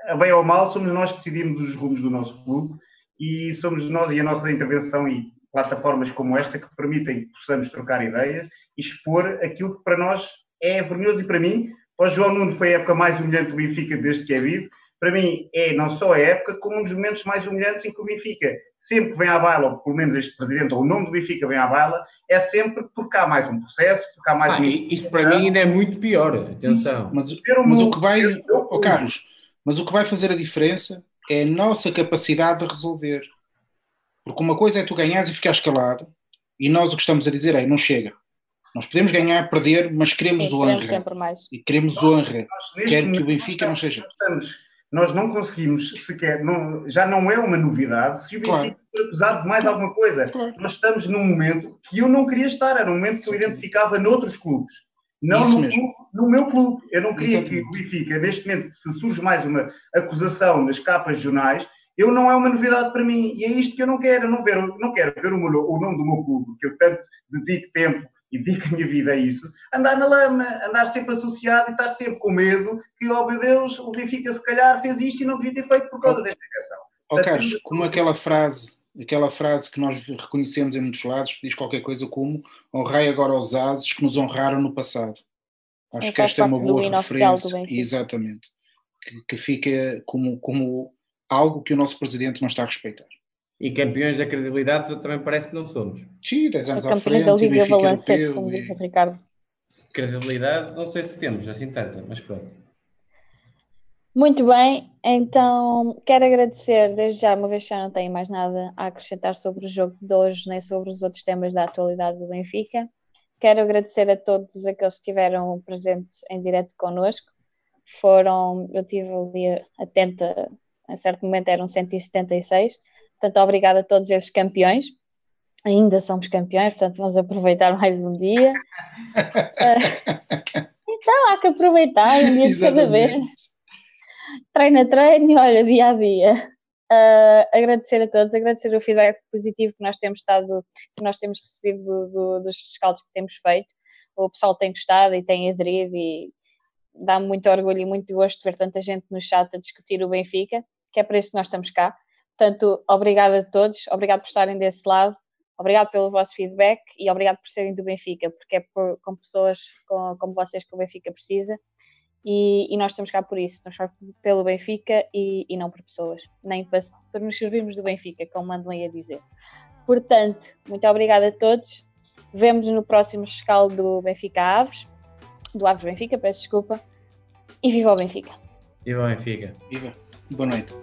a bem ou mal somos nós que decidimos os rumos do nosso clube e somos nós e a nossa intervenção e plataformas como esta que permitem que possamos trocar ideias e expor aquilo que para nós é vergonhoso e para mim, para o João Nuno foi a época mais humilhante do Benfica desde que é vivo, para mim é não só a época, como um dos momentos mais humilhantes em que o Benfica sempre que vem à baila, ou pelo menos este presidente, ou o nome do Benfica vem à baila, é sempre porque há mais um processo, porque há mais ah, Isso para mim ainda é muito pior, atenção. Mas, mas o que vai, oh, Carlos, mas o que vai fazer a diferença é a nossa capacidade de resolver. Porque uma coisa é tu ganhares e ficares calado, e nós o que estamos a dizer é: não chega. Nós podemos ganhar, perder, mas queremos Sim, honra. Queremos e queremos nós, honra. Nós, Quer que o Benfica não seja. Estamos, nós não conseguimos sequer, não, já não é uma novidade se o Benfica claro. for acusado de mais alguma coisa. Claro. Nós estamos num momento que eu não queria estar, era um momento que eu identificava noutros clubes. Não no, clube, no, meu clube. Eu não queria Exatamente. que o Benfica, neste momento, se surge mais uma acusação nas capas jornais, eu não é uma novidade para mim. E é isto que eu não quero. Eu não, ver, não quero ver o, meu, o nome do meu clube, que eu tanto dedico tempo e dedico a minha vida a isso, andar na lama, andar sempre associado e estar sempre com medo que, ó oh, meu Deus, o Benfica se calhar fez isto e não devia ter feito por causa desta questão. Ó oh, Carlos, como aquela frase, aquela frase que nós reconhecemos em muitos lados, que diz qualquer coisa como honrai agora os ases que nos honraram no passado. Acho que esta é uma boa referência. Exatamente. Que, que fica como, como algo que o nosso presidente não está a respeitar. E campeões da credibilidade também parece que não somos. Sim, 10 anos à frente, da Liga Valência, como diz o Ricardo. Credibilidade, não sei se temos assim tanta, mas pronto. Muito bem, então quero agradecer desde já, uma vez que já não tenho mais nada a acrescentar sobre o jogo de hoje, nem sobre os outros temas da atualidade do Benfica. Quero agradecer a todos aqueles que estiveram presentes em direto connosco. Foram, eu estive ali atenta a certo momento eram 176. Portanto, obrigada a todos esses campeões. ainda somos campeões, portanto vamos aproveitar mais um dia. uh, então há que aproveitar um dia de cada vez. Treino a treino, olha, dia a dia. Uh, agradecer a todos, agradecer o feedback positivo que nós temos estado, que nós temos recebido do, do, dos scouts que temos feito. O pessoal tem gostado e tem aderido e dá-me muito orgulho e muito gosto ver tanta gente no chat a discutir o Benfica, que é para isso que nós estamos cá. Portanto, obrigado a todos, obrigado por estarem desse lado, obrigado pelo vosso feedback e obrigado por serem do Benfica, porque é por, com pessoas com, como vocês que o Benfica precisa e, e, nós estamos cá por isso, estamos cá pelo Benfica e, e não por pessoas, nem para, para nos servirmos do Benfica, como mandam aí a dizer. Portanto, muito obrigada a todos. Vemos no próximo escalo do Benfica Aves, do Aves Benfica, peço desculpa. E viva o Benfica! Viva Benfica! Viva! Boa noite!